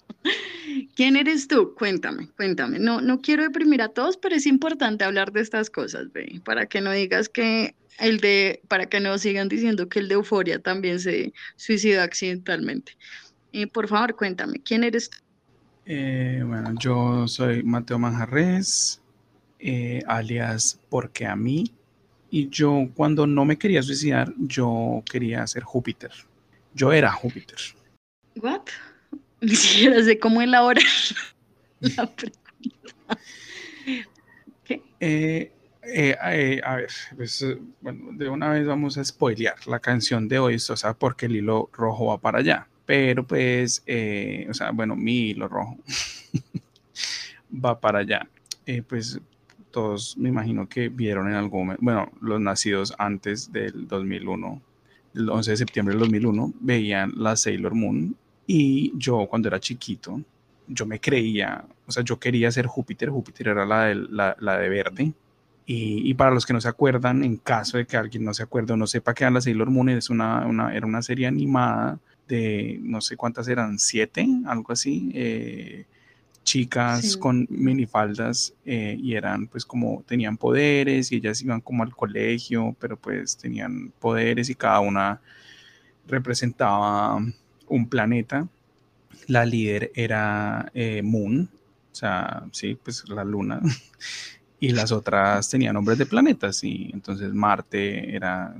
[SPEAKER 5] ¿Quién eres tú? Cuéntame, cuéntame. No, no quiero deprimir a todos, pero es importante hablar de estas cosas, ve, para que no digas que el de, para que no sigan diciendo que el de euforia también se suicidó accidentalmente. Eh, por favor, cuéntame, ¿quién eres tú?
[SPEAKER 4] Eh, bueno, yo soy Mateo Manjarres, eh, alias Porque a mí. Y yo cuando no me quería suicidar, yo quería ser Júpiter. Yo era Júpiter.
[SPEAKER 5] ¿What? Ni siquiera sé cómo elaborar la pregunta.
[SPEAKER 4] ¿Qué? Eh, eh, eh, a ver, pues, bueno, de una vez vamos a spoilear la canción de hoy, o sea, porque el hilo rojo va para allá. Pero pues, o sea, bueno, mi hilo rojo va para allá. pues todos me imagino que vieron en algún bueno, los nacidos antes del 2001, el 11 de septiembre del 2001, veían la Sailor Moon y yo cuando era chiquito, yo me creía, o sea, yo quería ser Júpiter, Júpiter era la de, la, la de verde. Y, y, para los que no se acuerdan, en caso de que alguien no se acuerde o no sepa que era la Sailor Moon, es una, una, era una serie animada de no sé cuántas eran, siete, algo así, eh, chicas
[SPEAKER 5] Sí.
[SPEAKER 4] con minifaldas eh, y eran pues como tenían poderes y ellas iban como al colegio, pero pues tenían poderes y cada una representaba un planeta. La líder era eh, Moon, o sea, sí, pues la luna. Y las otras tenían nombres de planetas, y entonces Marte era,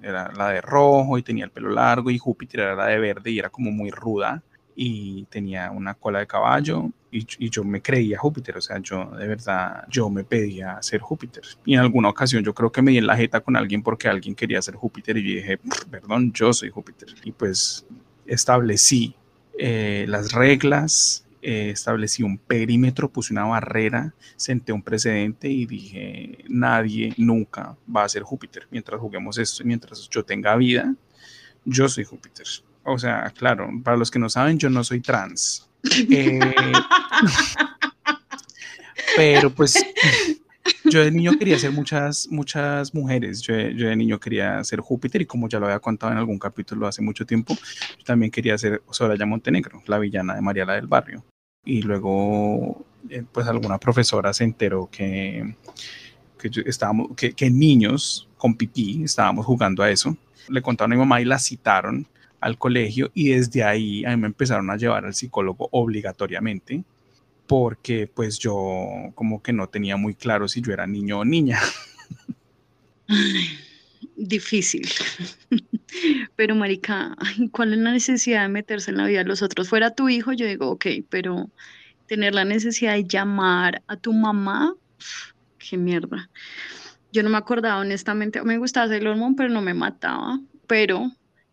[SPEAKER 4] era la de rojo y tenía el pelo largo, y Júpiter era la de verde y era como muy ruda y tenía una cola de caballo y, y, yo me creía Júpiter, o sea, yo de verdad, yo me pedía ser Júpiter. Y en alguna ocasión yo creo que me di en la jeta con alguien porque alguien quería ser Júpiter y yo dije, perdón, yo soy Júpiter. Y pues establecí eh, las reglas, eh, establecí un perímetro, puse una barrera, senté un precedente y dije, nadie nunca va a ser Júpiter. Mientras juguemos esto, mientras yo tenga vida, yo soy Júpiter. O sea, claro, para los que no saben, yo no soy trans. Eh, pero pues yo de niño quería ser muchas, muchas mujeres. Yo, yo, de niño quería ser Júpiter y como ya lo había contado en algún capítulo hace mucho tiempo, yo también quería ser Soraya Montenegro, la villana de Mariela del Barrio. Y luego, eh, pues alguna profesora se enteró que, que, yo, estábamos, que, que niños con pipí estábamos jugando a eso. Le contaron a mi mamá y la citaron al colegio y desde ahí a mí me empezaron a llevar al psicólogo obligatoriamente porque pues yo como que no tenía muy claro si yo era niño o niña.
[SPEAKER 5] Difícil. Pero marica, ¿cuál es la necesidad de meterse en la vida de los otros? Fuera tu hijo, yo digo, ok, pero tener la necesidad de llamar a tu mamá, qué mierda. Yo no me acordaba honestamente, me gustaba Sailor Moon, pero no me mataba, pero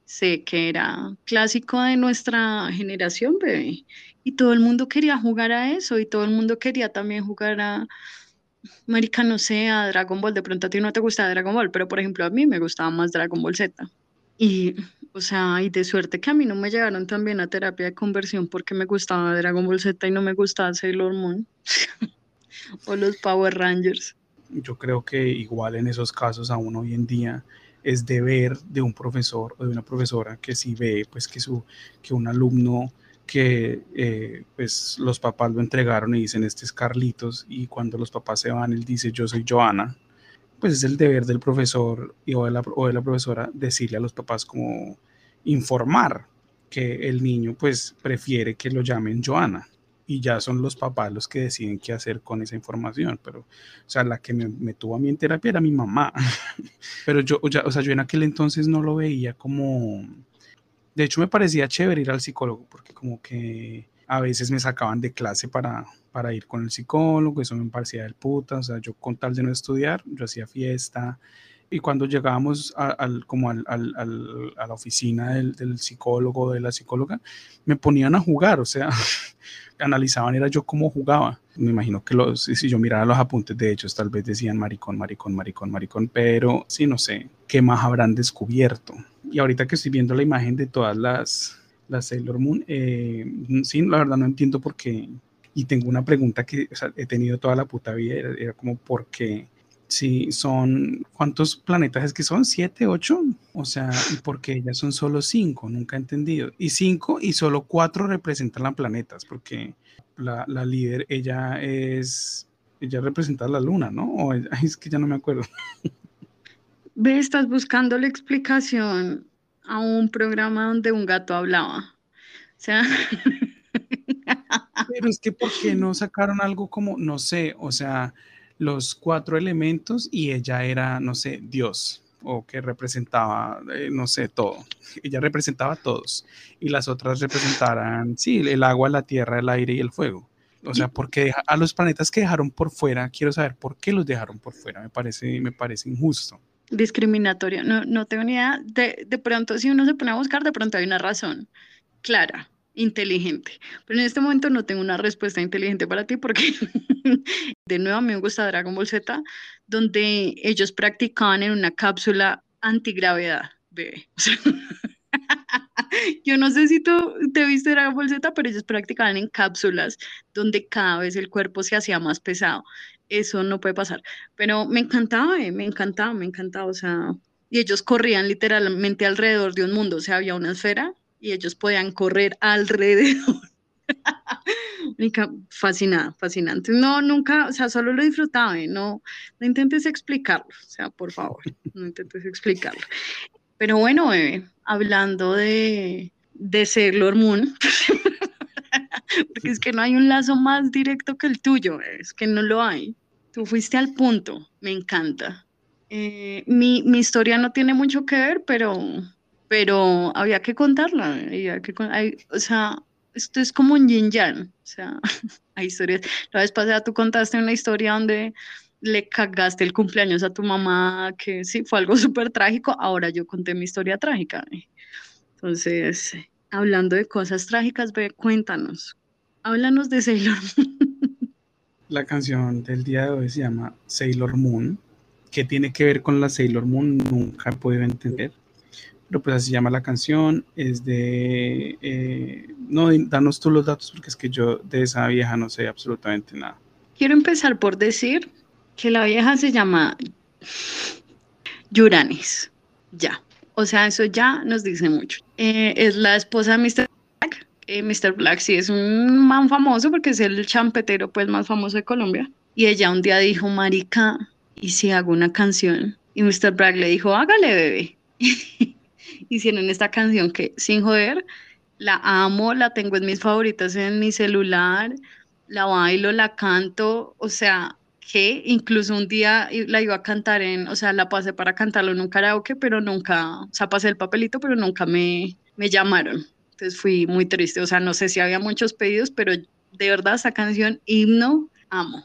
[SPEAKER 5] sé que era clásico de nuestra generación, bebé. Y todo el mundo quería jugar a eso y todo el mundo quería también jugar a, marica, no sé, a Dragon Ball. De pronto a ti no te gusta Dragon Ball, pero por ejemplo a mí me gustaba más Dragon Ball Z. Y, o sea, y de suerte que a mí no me llegaron también a terapia de conversión porque me gustaba Dragon Ball Z y no me gustaba Sailor Moon o los Power Rangers.
[SPEAKER 4] Yo creo que igual en esos casos aún hoy en día es deber de un profesor o de una profesora que si ve pues que, su, que un alumno que eh, pues los papás lo entregaron y dicen este es Carlitos y cuando los papás se van él dice yo soy Joana, pues es el deber del profesor o, de la, o de la profesora decirle a los papás como informar que el niño pues prefiere que lo llamen Joana y ya son los papás los que deciden qué hacer con esa información, pero, o sea, la que me, tuvo a mí en terapia era mi mamá, pero yo, o sea, yo en aquel entonces no lo veía como, de hecho me parecía chévere ir al psicólogo, porque como que a veces me sacaban de clase para, para ir con el psicólogo, eso me parecía del puta, o sea, yo con tal de no estudiar, yo hacía fiesta, y cuando llegábamos a, al, como al, al, a la oficina del, del psicólogo de la psicóloga, me ponían a jugar, o sea, analizaban era yo cómo jugaba. Me imagino que los, si yo mirara los apuntes de ellos, tal vez decían maricón, maricón, maricón, maricón, pero sí, no sé, ¿qué más habrán descubierto? Y ahorita que estoy viendo la imagen de todas las, las Sailor Moon, eh, sí, la verdad no entiendo por qué. Y tengo una pregunta que o sea, he tenido toda la puta vida, era, era como por qué Sí, son, ¿cuántos planetas es que son? ¿Siete, ocho? O sea, ¿y por qué ellas son solo cinco? Nunca he entendido. Y cinco y solo cuatro representan las planetas, porque la, la líder, ella es, ella representa la luna, ¿no? O es que ya no me acuerdo.
[SPEAKER 5] Ve, estás buscando la explicación a un programa donde un gato hablaba. O sea...
[SPEAKER 4] Pero es que, ¿por qué no sacaron algo como, no sé, o sea los cuatro elementos y ella era, no sé, Dios o que representaba, eh, no sé, todo. Ella representaba a todos y las otras representaran, sí, el agua, la tierra, el aire y el fuego. O sea, porque a los planetas que dejaron por fuera, quiero saber por qué los dejaron por fuera, me parece, me parece injusto.
[SPEAKER 5] Discriminatorio, no, no tengo ni idea. De, de pronto, si uno se pone a buscar, de pronto hay una razón clara inteligente. Pero en este momento no tengo una respuesta inteligente para ti porque de nuevo a mí me gusta Dragon Ball Z, donde ellos practicaban en una cápsula antigravedad, bebé. Yo no sé si tú te viste Dragon Ball Z, pero ellos practicaban en cápsulas donde cada vez el cuerpo se hacía más pesado. Eso no puede pasar. Pero me encantaba, eh, me encantaba, me encantaba. O sea, y ellos corrían literalmente alrededor de un mundo. O sea, había una esfera y ellos podían correr alrededor. fascinada, fascinante. No, nunca, o sea, solo lo disfrutaba, ¿eh? no, no intentes explicarlo, o sea, por favor, no intentes explicarlo. Pero bueno, hablando de, de Sailor Moon, porque es que no hay un lazo más directo que el tuyo, es que no lo hay. Tú fuiste al punto, me encanta. Eh, mi, mi, historia no tiene mucho que ver, pero, pero había que contarla. Había que, o sea, esto es como un yin yang. O sea, hay historias. La vez pasada tú contaste una historia donde le cagaste el cumpleaños a tu mamá, que sí, fue algo súper trágico. Ahora yo conté mi historia trágica. Entonces, hablando de cosas trágicas, ve, cuéntanos. Háblanos de Sailor Moon.
[SPEAKER 4] La canción del día de hoy se llama Sailor Moon. ¿Qué tiene que ver con la Sailor Moon? Nunca he podido entender. Pero pues así llama la canción. Es de... Eh, no, danos tú los datos porque es que yo de esa vieja no sé absolutamente nada.
[SPEAKER 5] Quiero empezar por decir que la vieja se llama Yuranis. Ya. O sea, eso ya nos dice mucho. Eh, es la esposa de Mr. Eh, Mr. Black sí es un man famoso porque es el champetero pues más famoso de Colombia. Y ella un día dijo, marica, ¿y si hago una canción? Y Mr. Black le dijo, hágale, bebé. Hicieron esta canción que, sin joder, la amo, la tengo en mis favoritas en mi celular, la bailo, la canto, o sea, que incluso un día la iba a cantar en, o sea, la pasé para cantarlo en un karaoke, pero nunca, o sea, pasé el papelito, pero nunca me, me llamaron. Entonces fui muy triste, o sea, no sé si había muchos pedidos, pero de verdad esa canción, himno, amo.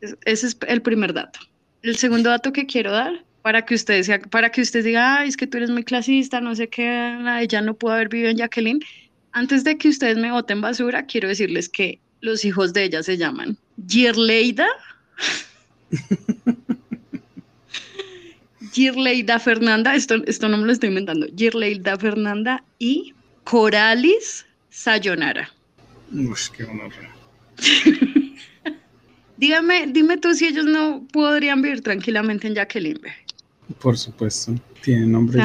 [SPEAKER 5] ese es el primer dato. El segundo dato que quiero dar, para que ustedes, para que usted diga, Ay, es que tú eres muy clasista, no sé qué, ella no pudo haber vivido en Jacqueline. Antes de que ustedes me voten basura, quiero decirles que los hijos de ella se llaman Girleida. Girleida Fernanda, esto, esto no me lo estoy inventando, Girleida Fernanda y Coralis Sayonara.
[SPEAKER 4] qué honor.
[SPEAKER 5] Dígame, dime tú si ellos no podrían vivir tranquilamente en Jacqueline.
[SPEAKER 4] Por supuesto, tienen nombres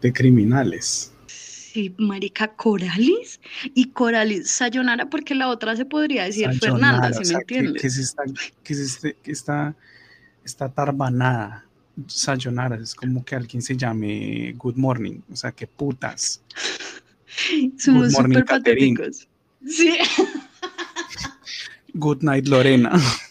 [SPEAKER 4] de, criminales.
[SPEAKER 5] Sí, marica, Coralis y Coralis Sayonara, porque la otra se podría decir Fernanda, si me entiendes.
[SPEAKER 4] Que, es esta, que es este, que está, está tarbanada. Sayonara, es como que alguien se llame Good Morning, o sea, que putas.
[SPEAKER 5] Somos súper patéticos. Sí.
[SPEAKER 4] Good Night Lorena.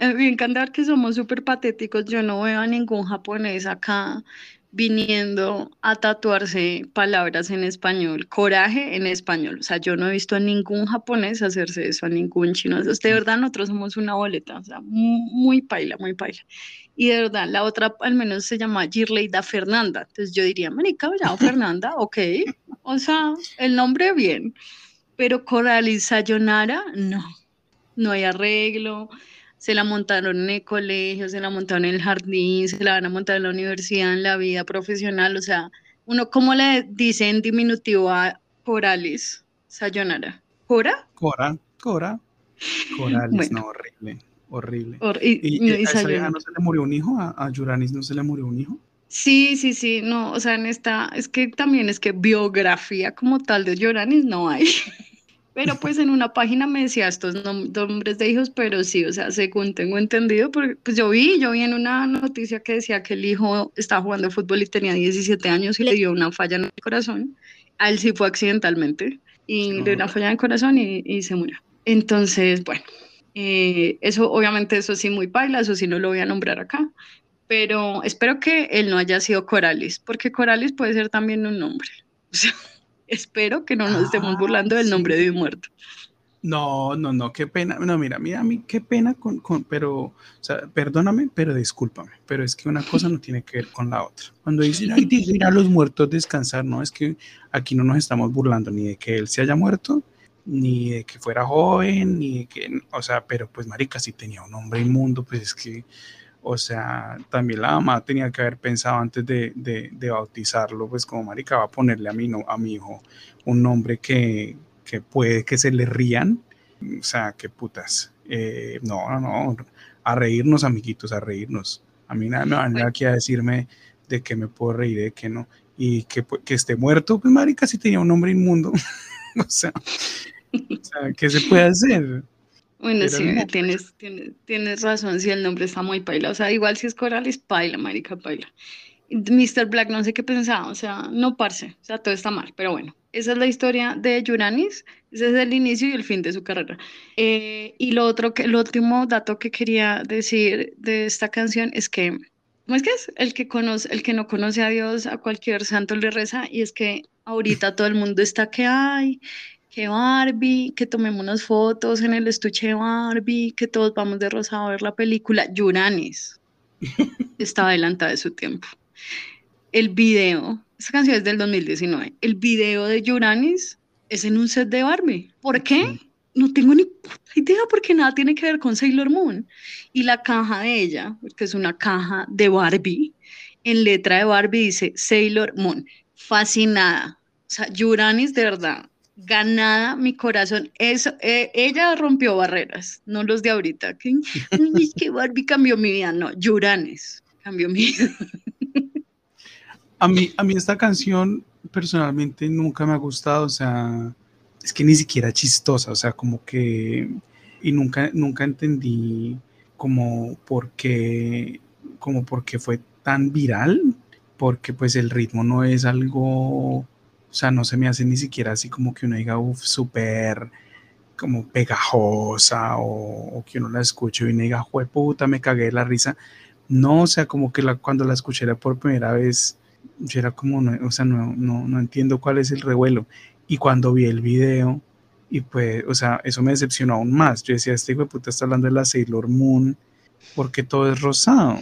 [SPEAKER 5] Me encanta que somos súper patéticos. Yo no veo a ningún japonés acá viniendo a tatuarse palabras en español, coraje en español. O sea, yo no he visto a ningún japonés hacerse eso, a ningún chino. De verdad, nosotros somos una boleta, o sea, muy paila, muy paila. Y de verdad, la otra al menos se llama Girleida Fernanda. Entonces yo diría, marica, llamo Fernanda, ok. O sea, el nombre bien. Pero Coralis Sayonara, no. No hay arreglo se la montaron en el colegio, se la montaron en el jardín, se la van a montar en la universidad, en la vida profesional, o sea, uno, ¿cómo le dice en diminutivo a Coralis? Sayonara. ¿Cora?
[SPEAKER 4] Cora, Cora. Coralis, no, horrible, horrible. ¿Y, a esa vieja no se le murió un hijo? ¿A, a Yuranis no se le murió un hijo?
[SPEAKER 5] Sí, sí, sí, no, o sea, en esta, es que también es que biografía como tal de Yuranis no hay. Pero pues en una página me decía estos nombres de hijos, pero sí, o sea, según tengo entendido, porque pues yo vi, yo vi en una noticia que decía que el hijo estaba jugando fútbol y tenía 17 años y le dio una falla en el corazón. A él sí fue accidentalmente y le dio una falla en el corazón y, se murió. Entonces, bueno, eh, eso obviamente eso sí muy paila, eso sí no lo voy a nombrar acá, pero espero que él no haya sido Coralis, porque Coralis puede ser también un nombre. O sea, Espero que no nos estemos burlando del nombre de un muerto.
[SPEAKER 4] No, no, no, qué pena. No, mira, mira, a mí qué pena con, con, pero, o sea, perdóname, pero discúlpame, pero es que una cosa no tiene que ver con la otra. Cuando dicen, ay, ir a los muertos descansar, no, es que aquí no nos estamos burlando ni de que él se haya muerto, ni de que fuera joven, ni de que, o sea, pero pues, marica, si tenía un hombre inmundo, pues es que, o sea, también la mamá tenía que haber pensado antes de, de, bautizarlo, pues como marica va a ponerle a mi, no, a mi hijo un nombre que, que, puede que se le rían. O sea, qué putas. Eh, no, no, no. A reírnos, amiguitos, a reírnos. A mí nada me van aquí a decirme de que me puedo reír, de que no. y que, pues, que esté muerto, pues marica sí tenía un nombre inmundo. o, sea, o sea, ¿qué se puede hacer?
[SPEAKER 5] Bueno, sí, tienes, tienes, tienes razón, si el nombre está muy paila. O sea, igual si es Coralis, paila, marica, paila. Mr. Black no sé qué pensaba, o sea, no parce, o sea, todo está mal, pero bueno, esa es la historia de Yuranis, ese es el inicio y el fin de su carrera. Eh, y lo otro, que, el último dato que quería decir de esta canción es que, ¿cómo es que es? El que, conoce, el que no conoce a Dios, a cualquier santo le reza, y es que ahorita todo el mundo está que hay, que Barbie, que tomemos unas fotos en el estuche de Barbie, que todos vamos de rosa a ver la película. Yuranis está adelantada de su tiempo el video, esta canción es del 2019, el video de Yuranis es en un set de Barbie. ¿Por qué? No tengo ni idea porque nada tiene que ver con Sailor Moon. Y la caja de ella, que es una caja de Barbie, en letra de Barbie dice Sailor Moon. Fascinada. O sea, Yuranis de verdad, ganada mi corazón. Eso, eh, ella rompió barreras, no los de ahorita. Que, Barbie cambió mi vida. No, Yuranis cambió mi vida.
[SPEAKER 4] A mí, a mí esta canción personalmente nunca me ha gustado, o sea, es que ni siquiera chistosa, o sea, como que, y nunca, nunca entendí como por qué, como por qué fue tan viral, porque pues el ritmo no es algo, o sea, no se me hace ni siquiera así como que uno diga, uff, súper como pegajosa o, que uno la escuche y uno diga, jue puta, me cagué de la risa. No, o sea, como que la, cuando la escuché por primera vez, yo era como, no, o sea, no, no, no entiendo cuál es el revuelo. Y cuando vi el video, y pues, o sea, eso me decepcionó aún más. Yo decía, este hijo de puta está hablando de la Sailor Moon, porque todo es rosado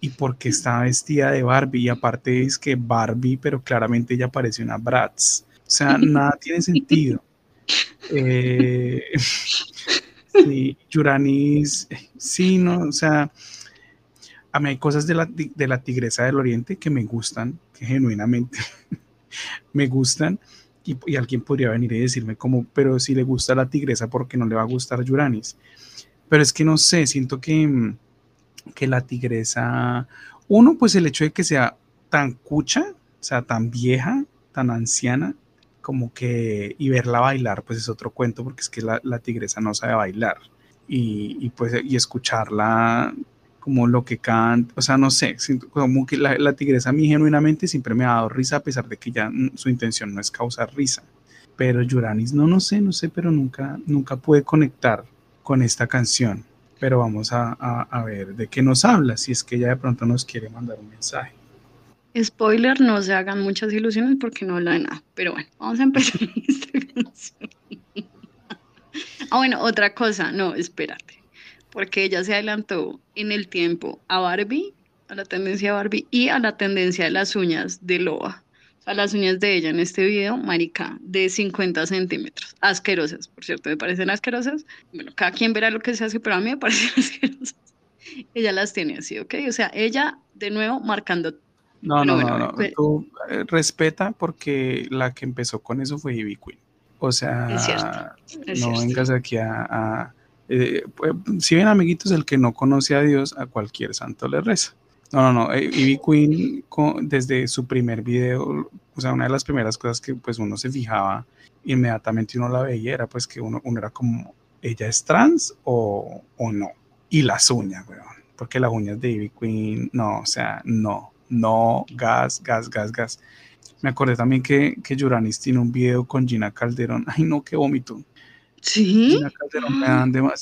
[SPEAKER 4] y porque está vestida de Barbie. Y aparte es que Barbie, pero claramente ella parece una Bratz. O sea, nada tiene sentido. Eh, sí, Yuranis, sí, no, o sea, a mí hay cosas de la, de la Tigresa del Oriente que me gustan, que genuinamente me gustan. Y, alguien podría venir y decirme como, pero si le gusta la tigresa, ¿por qué no le va a gustar Yuranis? Pero es que no sé, siento que, que la tigresa, uno, pues el hecho de que sea tan cucha, o sea, tan vieja, tan anciana, como que, y verla bailar, pues es otro cuento, porque es que la, tigresa no sabe bailar. Y, y, pues, y escucharla como lo que canta, o sea, no sé, como que la, tigresa a mí genuinamente siempre me ha dado risa a pesar de que ya su intención no es causar risa. Pero Yuranis, no, no sé, no sé, pero nunca, nunca pude conectar con esta canción. Pero vamos a, a, ver de qué nos habla, si es que ella de pronto nos quiere mandar un mensaje.
[SPEAKER 5] Spoiler, no se hagan muchas ilusiones porque no habla de nada. Pero bueno, vamos a empezar esta canción. ah, bueno, otra cosa, no, espérate porque ella se adelantó en el tiempo a Barbie, a la tendencia de Barbie y a la tendencia de las uñas de Loa. Sea, las uñas de ella en este video, marica, de 50 centímetros. Asquerosas, por cierto, me parecen asquerosas. Bueno, cada quien verá lo que se hace, pero a mí me parecen asquerosas. Ella las tiene así, ¿ok? O sea, ella de nuevo marcando
[SPEAKER 4] no, no, no, no, Tú eh, respeta porque la que empezó con eso fue Ivy Queen. O sea, no vengas aquí a, eh, pues, si ven amiguitos, el que no conoce a Dios, a cualquier santo le reza. No, no, no. Eh, Ivy Queen, desde su primer video, o sea, una de las primeras cosas que pues uno se fijaba, inmediatamente uno la veía, era pues que uno, uno era como, ¿ella es trans o, o no? Y las uñas, weón. Porque las uñas de Ivy Queen, no, o sea, no, no, gas, gas, gas, gas. Me acordé también que, que Yuranis tiene un video con Gina Calderón. Ay, no, qué vómito.
[SPEAKER 5] Sí.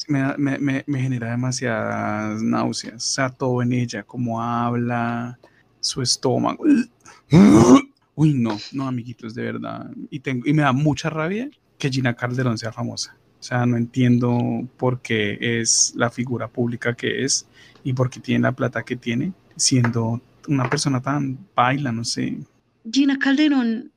[SPEAKER 4] me, me, me, genera demasiadas náuseas. O sea, todo en ella, cómo habla, su estómago. Uy, no, no, amiguitos, de verdad. Y, tengo, y me da mucha rabia que Gina Calderón sea famosa. O sea, no entiendo por qué es la figura pública que es y por qué tiene la plata que tiene, siendo una persona tan baila, no sé.
[SPEAKER 5] Gina Calderón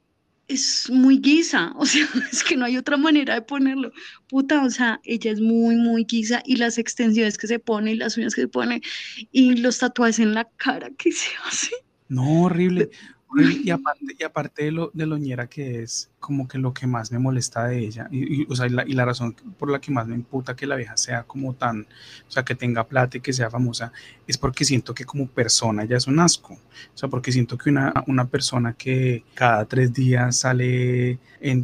[SPEAKER 5] es muy guisa, o sea, es que no hay otra manera de ponerlo. Puta, o sea, ella es muy, muy guisa y las extensiones que se pone y las uñas que se pone y los tatuajes en la cara que se hace.
[SPEAKER 4] No, horrible. Y aparte, y aparte de lo, de lo ñera que es, como que lo que más me molesta de ella, y, o sea, y la, y la, razón por la que más me imputa que la vieja sea como tan, o sea, que tenga plata y que sea famosa, es porque siento que como persona ya es un asco. O sea, porque siento que una, una persona que cada tres días sale en,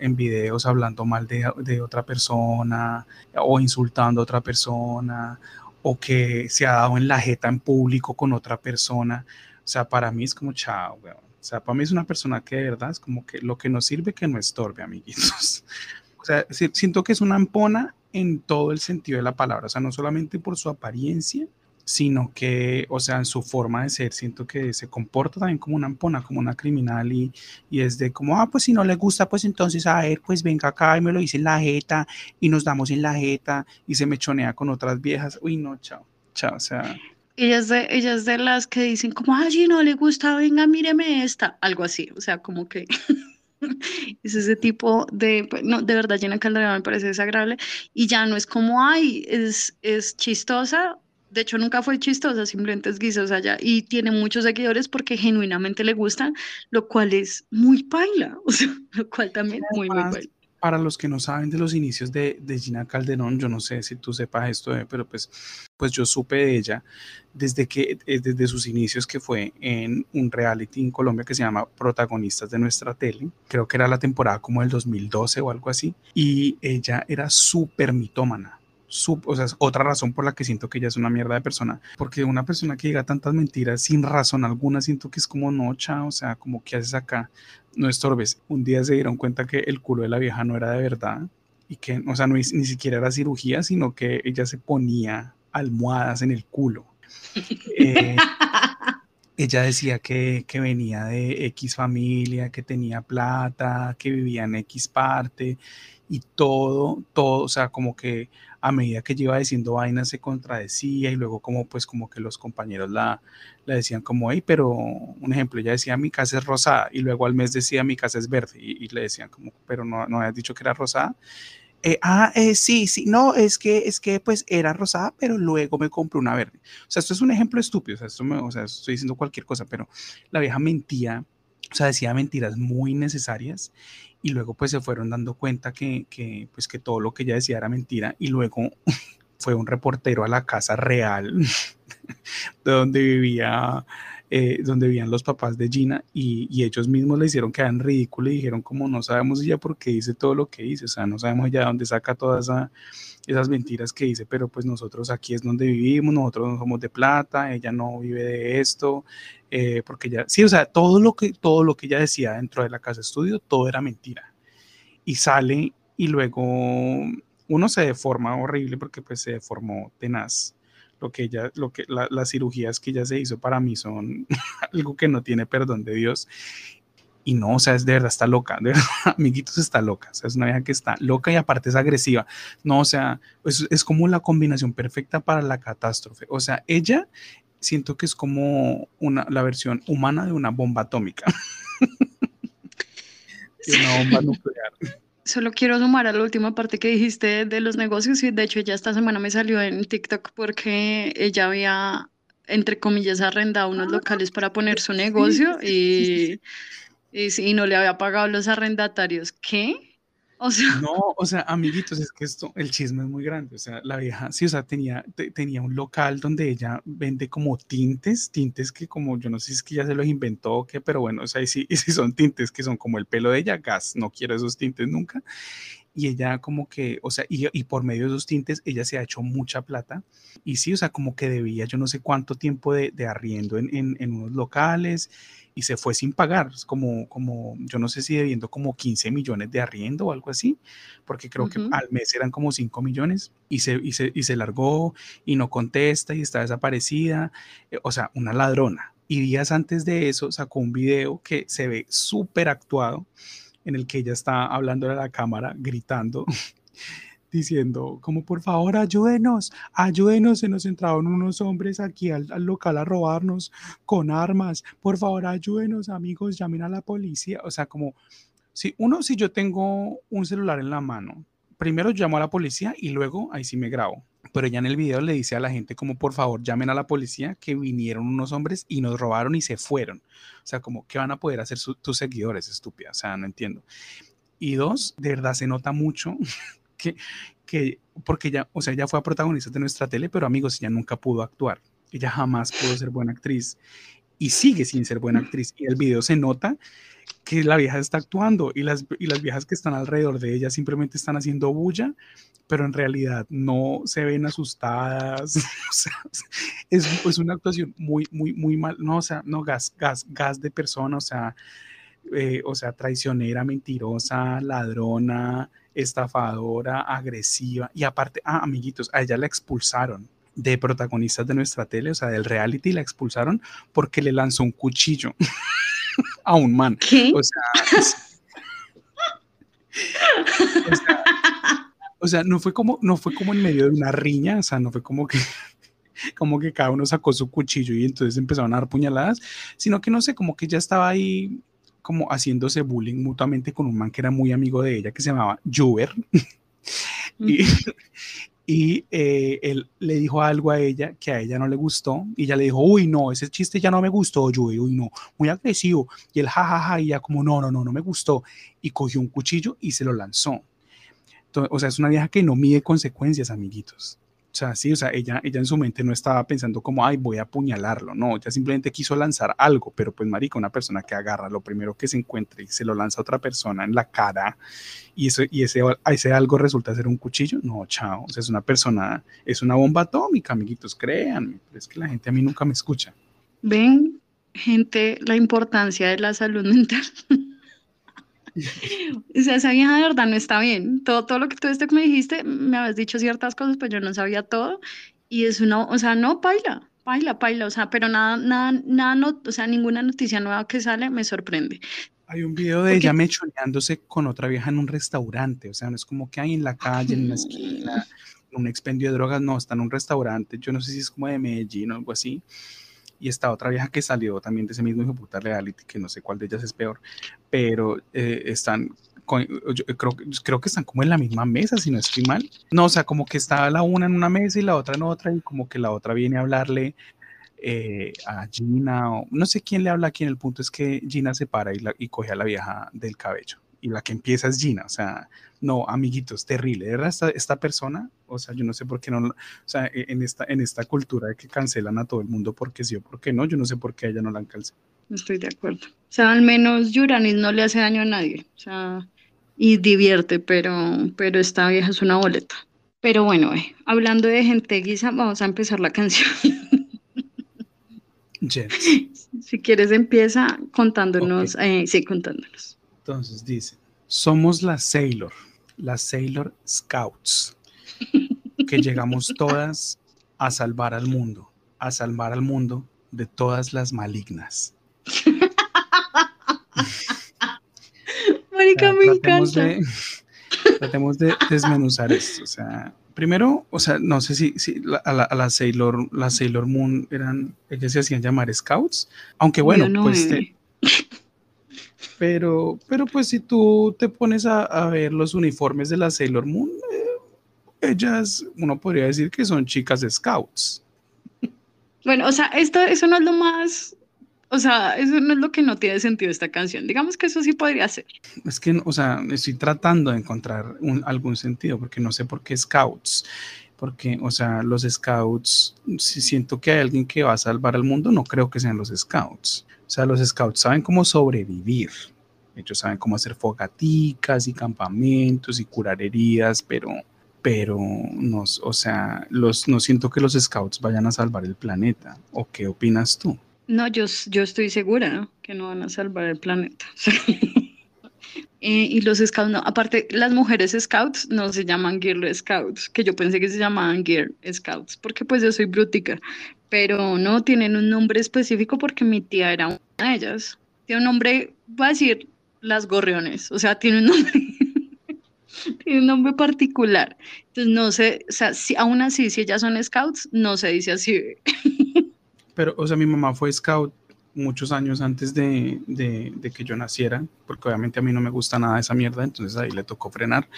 [SPEAKER 4] en videos hablando mal de, de otra persona o insultando a otra persona o que se ha dado en la jeta en público con otra persona, sea, para mí es como chao, weón. O sea, para mí es una persona que de verdad es como que lo que nos sirve que no estorbe, amiguitos. O sea, siento que es una ampona en todo el sentido de la palabra, o sea, no solamente por su apariencia, sino que, o sea, en su forma de ser, siento que se comporta también como una ampona, como una criminal y, y es de como, ah, pues si no le gusta, pues entonces, a ver, pues venga acá y me lo dice en la jeta y nos damos en la jeta y se me chonea con otras viejas. Uy, no, chao, chao, o sea,
[SPEAKER 5] ellas de, ellas de las que dicen como, ay, si no le gusta, venga, míreme esta, algo así, o sea, como que es ese tipo de, pues, no, de verdad, Jenna Calderón me parece desagradable y ya no es como, ay, es, es chistosa, de hecho nunca fue chistosa, simplemente es guisa, o sea, ya, y tiene muchos seguidores porque genuinamente le gustan, lo cual es muy paila, o sea, lo cual también es muy, muy paila
[SPEAKER 4] para los que no saben de los inicios de, de, Gina Calderón, yo no sé si tú sepas esto, eh, pero pues, pues yo supe de ella desde, que, eh, desde sus inicios que fue en un reality en Colombia que se llama Protagonistas de nuestra tele, creo que era la temporada como del 2012 o algo así, y ella era súper mitómana o sea, es otra razón por la que siento que ella es una mierda de persona, porque una persona que diga tantas mentiras sin razón alguna, siento que es como nocha, o sea, como que haces acá, no estorbes. Un día se dieron cuenta que el culo de la vieja no era de verdad y que, o sea, no, ni siquiera era cirugía, sino que ella se ponía almohadas en el culo. Eh, ella decía que, que, venía de X familia, que tenía plata, que vivía en X parte y todo, todo, o sea, como que a medida que iba diciendo vainas se contradecía y luego como pues como que los compañeros la, la decían como, hey, pero un ejemplo, ella decía mi casa es rosada y luego al mes decía mi casa es verde y, le decían como, pero no, no habías dicho que era rosada. Eh, ah, eh, sí, sí, no, es que, es que pues era rosada, pero luego me compré una verde. O sea, esto es un ejemplo estúpido, o sea, esto me, o sea, estoy diciendo cualquier cosa, pero la vieja mentía, o sea, decía mentiras muy necesarias y luego pues se fueron dando cuenta que, que, pues que todo lo que ella decía era mentira y luego fue un reportero a la casa real de donde vivía eh, donde vivían los papás de Gina y, ellos mismos le hicieron quedar en ridículo y dijeron como no sabemos ya por qué dice todo lo que dice, o sea, no sabemos ya dónde saca todas esas mentiras que dice, pero pues nosotros aquí es donde vivimos, nosotros no somos de plata, ella no vive de esto, eh, porque ya, sí, o sea, todo lo, que, todo lo que ella decía dentro de la casa estudio, todo era mentira. Y sale y luego uno se deforma horrible porque pues se deformó tenaz lo que ella, lo que las cirugías que ella se hizo para mí son algo que no tiene perdón de Dios. Y no, o sea, es de verdad, está loca, de verdad, amiguitos, está loca. O sea, es una vieja que está loca y aparte es agresiva. No, o sea, es, es como la combinación perfecta para la catástrofe. O sea, ella siento que es como una, la versión humana de una bomba atómica. de una bomba nuclear.
[SPEAKER 5] Solo quiero sumar a la última parte que dijiste de los negocios y de hecho ya esta semana me salió en TikTok porque ella había, entre comillas, arrendado unos locales para poner su negocio y, y, y no le había pagado los arrendatarios. ¿Qué?
[SPEAKER 4] No, o sea, amiguitos, es que esto, el chisme es muy grande. O sea, la vieja, sí, o sea, tenía, tenía un local donde ella vende como tintes, tintes que como, yo no sé si es que ya se los inventó o qué, pero bueno, o sea, sí, sí son tintes que son como el pelo de ella, gas, no quiero esos tintes nunca. Y ella como que, o sea, y, y por medio de esos tintes, ella se ha hecho mucha plata. Y sí, o sea, como que debía yo no sé cuánto tiempo de, de arriendo en, en, en unos locales y se fue sin pagar, como, como yo no sé si debiendo como 15 millones de arriendo o algo así, porque creo que al mes eran como 5 millones y se, y se, y se largó y no contesta y está desaparecida, eh, o sea, una ladrona. Y días antes de eso sacó un video que se ve súper actuado, en el que ella está hablando a la cámara, gritando diciendo como por favor ayúdenos, ayúdenos, se nos entraron unos hombres aquí al, local a robarnos con armas, por favor ayúdenos amigos, llamen a la policía, o sea como si uno, si yo tengo un celular en la mano, primero llamo a la policía y luego ahí sí me grabo, pero ella en el video le dice a la gente como por favor llamen a la policía que vinieron unos hombres y nos robaron y se fueron. O sea, como ¿qué van a poder hacer tus seguidores, estúpida? O sea, no entiendo. Y dos, de verdad se nota mucho que, que, porque ella, o sea, ella fue protagonista de nuestra tele, pero amigos, ella nunca pudo actuar. Ella jamás pudo ser buena actriz y sigue sin ser buena actriz. Y el video se nota que la vieja está actuando y las, y las viejas que están alrededor de ella simplemente están haciendo bulla pero en realidad no se ven asustadas. es, es, una actuación muy, muy, muy mal. No, o sea, no, gas, gas, gas de persona, o sea, eh, o sea, traicionera, mentirosa, ladrona, estafadora, agresiva. Y aparte, ah, amiguitos, a ella la expulsaron de protagonistas de nuestra tele, o sea, del reality, la expulsaron porque le lanzó un cuchillo a un man.
[SPEAKER 5] ¿Qué?
[SPEAKER 4] O sea, o sea o sea, no fue como, no fue como en medio de una riña, o sea, no fue como que, como que cada uno sacó su cuchillo y entonces empezaron a dar puñaladas, sino que no sé, como que ya estaba ahí como haciéndose bullying mutuamente con un man que era muy amigo de ella, que se llamaba Juber. y, y eh, él le dijo algo a ella que a ella no le gustó y ella le dijo, uy, no, ese chiste ya no me gustó, Juber, uy, no, muy agresivo. Y él, jajaja, ja, ja, y ya como, no, no, no, no me gustó. Y cogió un cuchillo y se lo lanzó o sea, es una vieja que no mide consecuencias, amiguitos. O sea, sí, o sea, ella, ella en su mente no estaba pensando como, ay, voy a apuñalarlo. No, ella simplemente quiso lanzar algo, pero pues, marica, una persona que agarra lo primero que se encuentre y se lo lanza a otra persona en la cara y, eso, y ese, ese algo resulta ser un cuchillo, no, chao. O sea, es una persona, es una bomba atómica, amiguitos, créanme. es que la gente a mí nunca me escucha.
[SPEAKER 5] Ven, gente, la importancia de la salud mental. O sea, esa vieja de verdad no está bien. Todo, todo lo que tú este me dijiste, me habías dicho ciertas cosas, pero yo no sabía todo. Y es una, o sea, no, paila, paila, paila, o sea, pero nada, nada, nada, no, o sea, ninguna noticia nueva que sale me sorprende.
[SPEAKER 4] Hay un video de ella mechoneándose con otra vieja en un restaurante, o sea, no es como que hay en la calle, en una esquina, un expendio de drogas, no, está en un restaurante, yo no sé si es como de Medellín o algo así y esta otra vieja que salió también de ese mismo hijo puta reality, que no sé cuál de ellas es peor, pero eh, están, yo creo, creo que están como en la misma mesa, si no estoy mal. No, o sea, como que está la una en una mesa y la otra en otra, y como que la otra viene a hablarle eh, a Gina, o no sé quién le habla aquí, en el punto es que Gina se para y, la, y coge a la vieja del cabello y la que empieza es Gina, o sea, no, amiguitos, terrible, verdad, esta, esta, persona, o sea, yo no sé por qué no, o sea, e, en esta, en esta cultura de que cancelan a todo el mundo porque sí o porque no, yo no sé por qué a ella no la han cancelado.
[SPEAKER 5] Estoy de acuerdo. O sea, al menos Yuranis no le hace daño a nadie, o sea, y divierte, pero, pero esta vieja es una boleta. Pero bueno, eh, hablando de gente guisa, vamos a empezar la canción.
[SPEAKER 4] Yes.
[SPEAKER 5] Si quieres empieza contándonos, okay. eh, sí, contándonos.
[SPEAKER 4] Entonces dice, somos las Sailor, las Sailor Scouts, que llegamos todas a salvar al mundo, a salvar al mundo de todas las malignas.
[SPEAKER 5] Marica, me encanta.
[SPEAKER 4] De, tratemos de desmenuzar esto. O sea, primero, o sea, no sé si, si la, a, la, a, la, Sailor, la Sailor Moon eran, ellas se hacían llamar Scouts, aunque bueno,
[SPEAKER 5] no,
[SPEAKER 4] pues te, pero, pero pues si tú te pones a, a ver los uniformes de la Sailor Moon, eh, ellas, uno podría decir que son chicas scouts.
[SPEAKER 5] Bueno, o sea, esto, eso no es lo más, o sea, eso no es lo que no tiene sentido esta canción. Digamos que eso sí podría ser.
[SPEAKER 4] Es que, o sea, estoy tratando de encontrar un, algún sentido, porque no sé por qué scouts. Porque, o sea, los scouts, si siento que hay alguien que va a salvar al mundo, no creo que sean los scouts. O sea, los scouts saben cómo sobrevivir. Ellos saben cómo hacer fogaticas y campamentos y curar heridas, pero, pero no, o sea, los, no siento que los scouts vayan a salvar el planeta. ¿O qué opinas tú?
[SPEAKER 5] No, yo, yo estoy segura que no van a salvar el planeta. eh, y los scouts, no, aparte, las mujeres scouts no se llaman Girl Scouts, que yo pensé que se llamaban Girl Scouts, porque pues yo soy brutica, pero no tienen un nombre específico porque mi tía era una de ellas. Tiene un nombre, voy a decir, las gorriones, o sea, tiene un nombre, tiene un nombre particular. Entonces, no sé, o sea, si, aún así, si ellas son scouts, no se dice así.
[SPEAKER 4] Pero, o sea, mi mamá fue scout muchos años antes de, de, de, que yo naciera, porque obviamente a mí no me gusta nada esa mierda, entonces ahí le tocó frenar.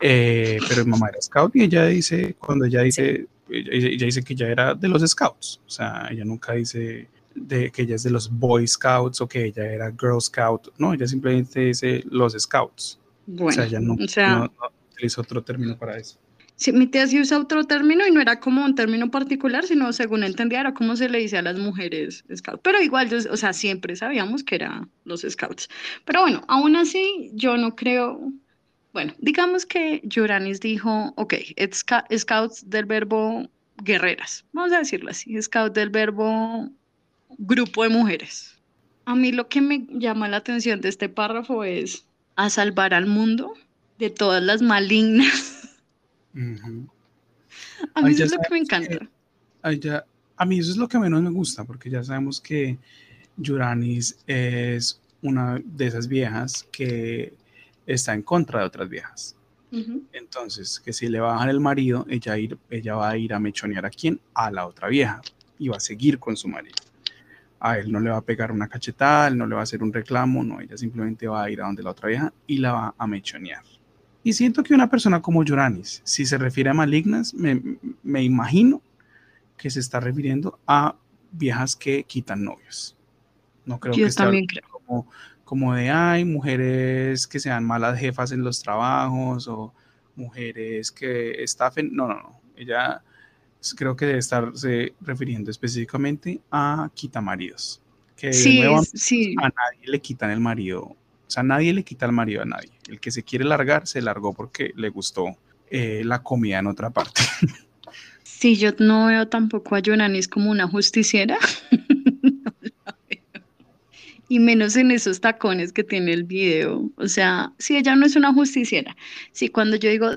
[SPEAKER 4] Eh, pero mi mamá era scout y ella dice, cuando ella dice ella, dice que ella era de los scouts, o sea, ella nunca dice de que ella es de los Boy Scouts o que ella era Girl Scout, no, ella simplemente dice los scouts.
[SPEAKER 5] Bueno,
[SPEAKER 4] o sea, ella no, no, utiliza otro término para eso.
[SPEAKER 5] Sí, mi tía sí usa otro término y no era como un término particular, sino según entendía era como se le dice a las mujeres scouts. Pero igual, o sea, siempre sabíamos que eran los scouts. Pero bueno, aún así, yo no creo, bueno, digamos que Joranis dijo, ok, scouts del verbo guerreras, vamos a decirlo así, scouts del verbo grupo de mujeres. A mí lo que me llama la atención de este párrafo es a salvar al mundo de todas las malignas. A mí eso es lo que me encanta.
[SPEAKER 4] a mí eso es lo que menos me gusta, porque ya sabemos que Yuranis es una de esas viejas que está en contra de otras viejas. Entonces, que si le bajan el marido, ella, ir, ella va a ir a mechonear a quién? A la otra vieja y va a seguir con su marido a él no le va a pegar una cachetada, él no le va a hacer un reclamo, no, ella simplemente va a ir a donde la otra vieja y la va a mechonear. Y siento que una persona como Yoranis, si se refiere a malignas, me, imagino que se está refiriendo a viejas que quitan novios. No creo
[SPEAKER 5] Yo
[SPEAKER 4] que
[SPEAKER 5] también creo.
[SPEAKER 4] Como, como de, ay, mujeres que sean malas jefas en los trabajos o mujeres que estafen. No, no, no. Ella creo que debe estarse refiriendo específicamente a quitamaridos. Que
[SPEAKER 5] sí, sí.
[SPEAKER 4] a nadie le quitan el marido. O sea, nadie le quita el marido a nadie. El que se quiere largar, se largó porque le gustó eh, la comida en otra parte.
[SPEAKER 5] Sí, yo no veo tampoco a Jonanis como una justiciera. y menos en esos tacones que tiene el video. O sea, si ella no es una justiciera. Sí, cuando yo digo,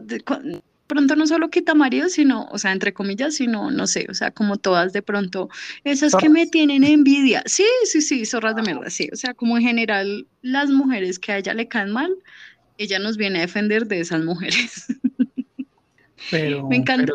[SPEAKER 5] pronto no solo quita marido, sino, o sea, entre comillas, sino, no sé, o sea, como todas de pronto, esas que me tienen envidia. Sí, sí, sí, zorras de mierda, sí. O sea, como en general, las mujeres que a ella le caen mal, ella nos viene a defender de esas mujeres.
[SPEAKER 4] Pero, me encanta.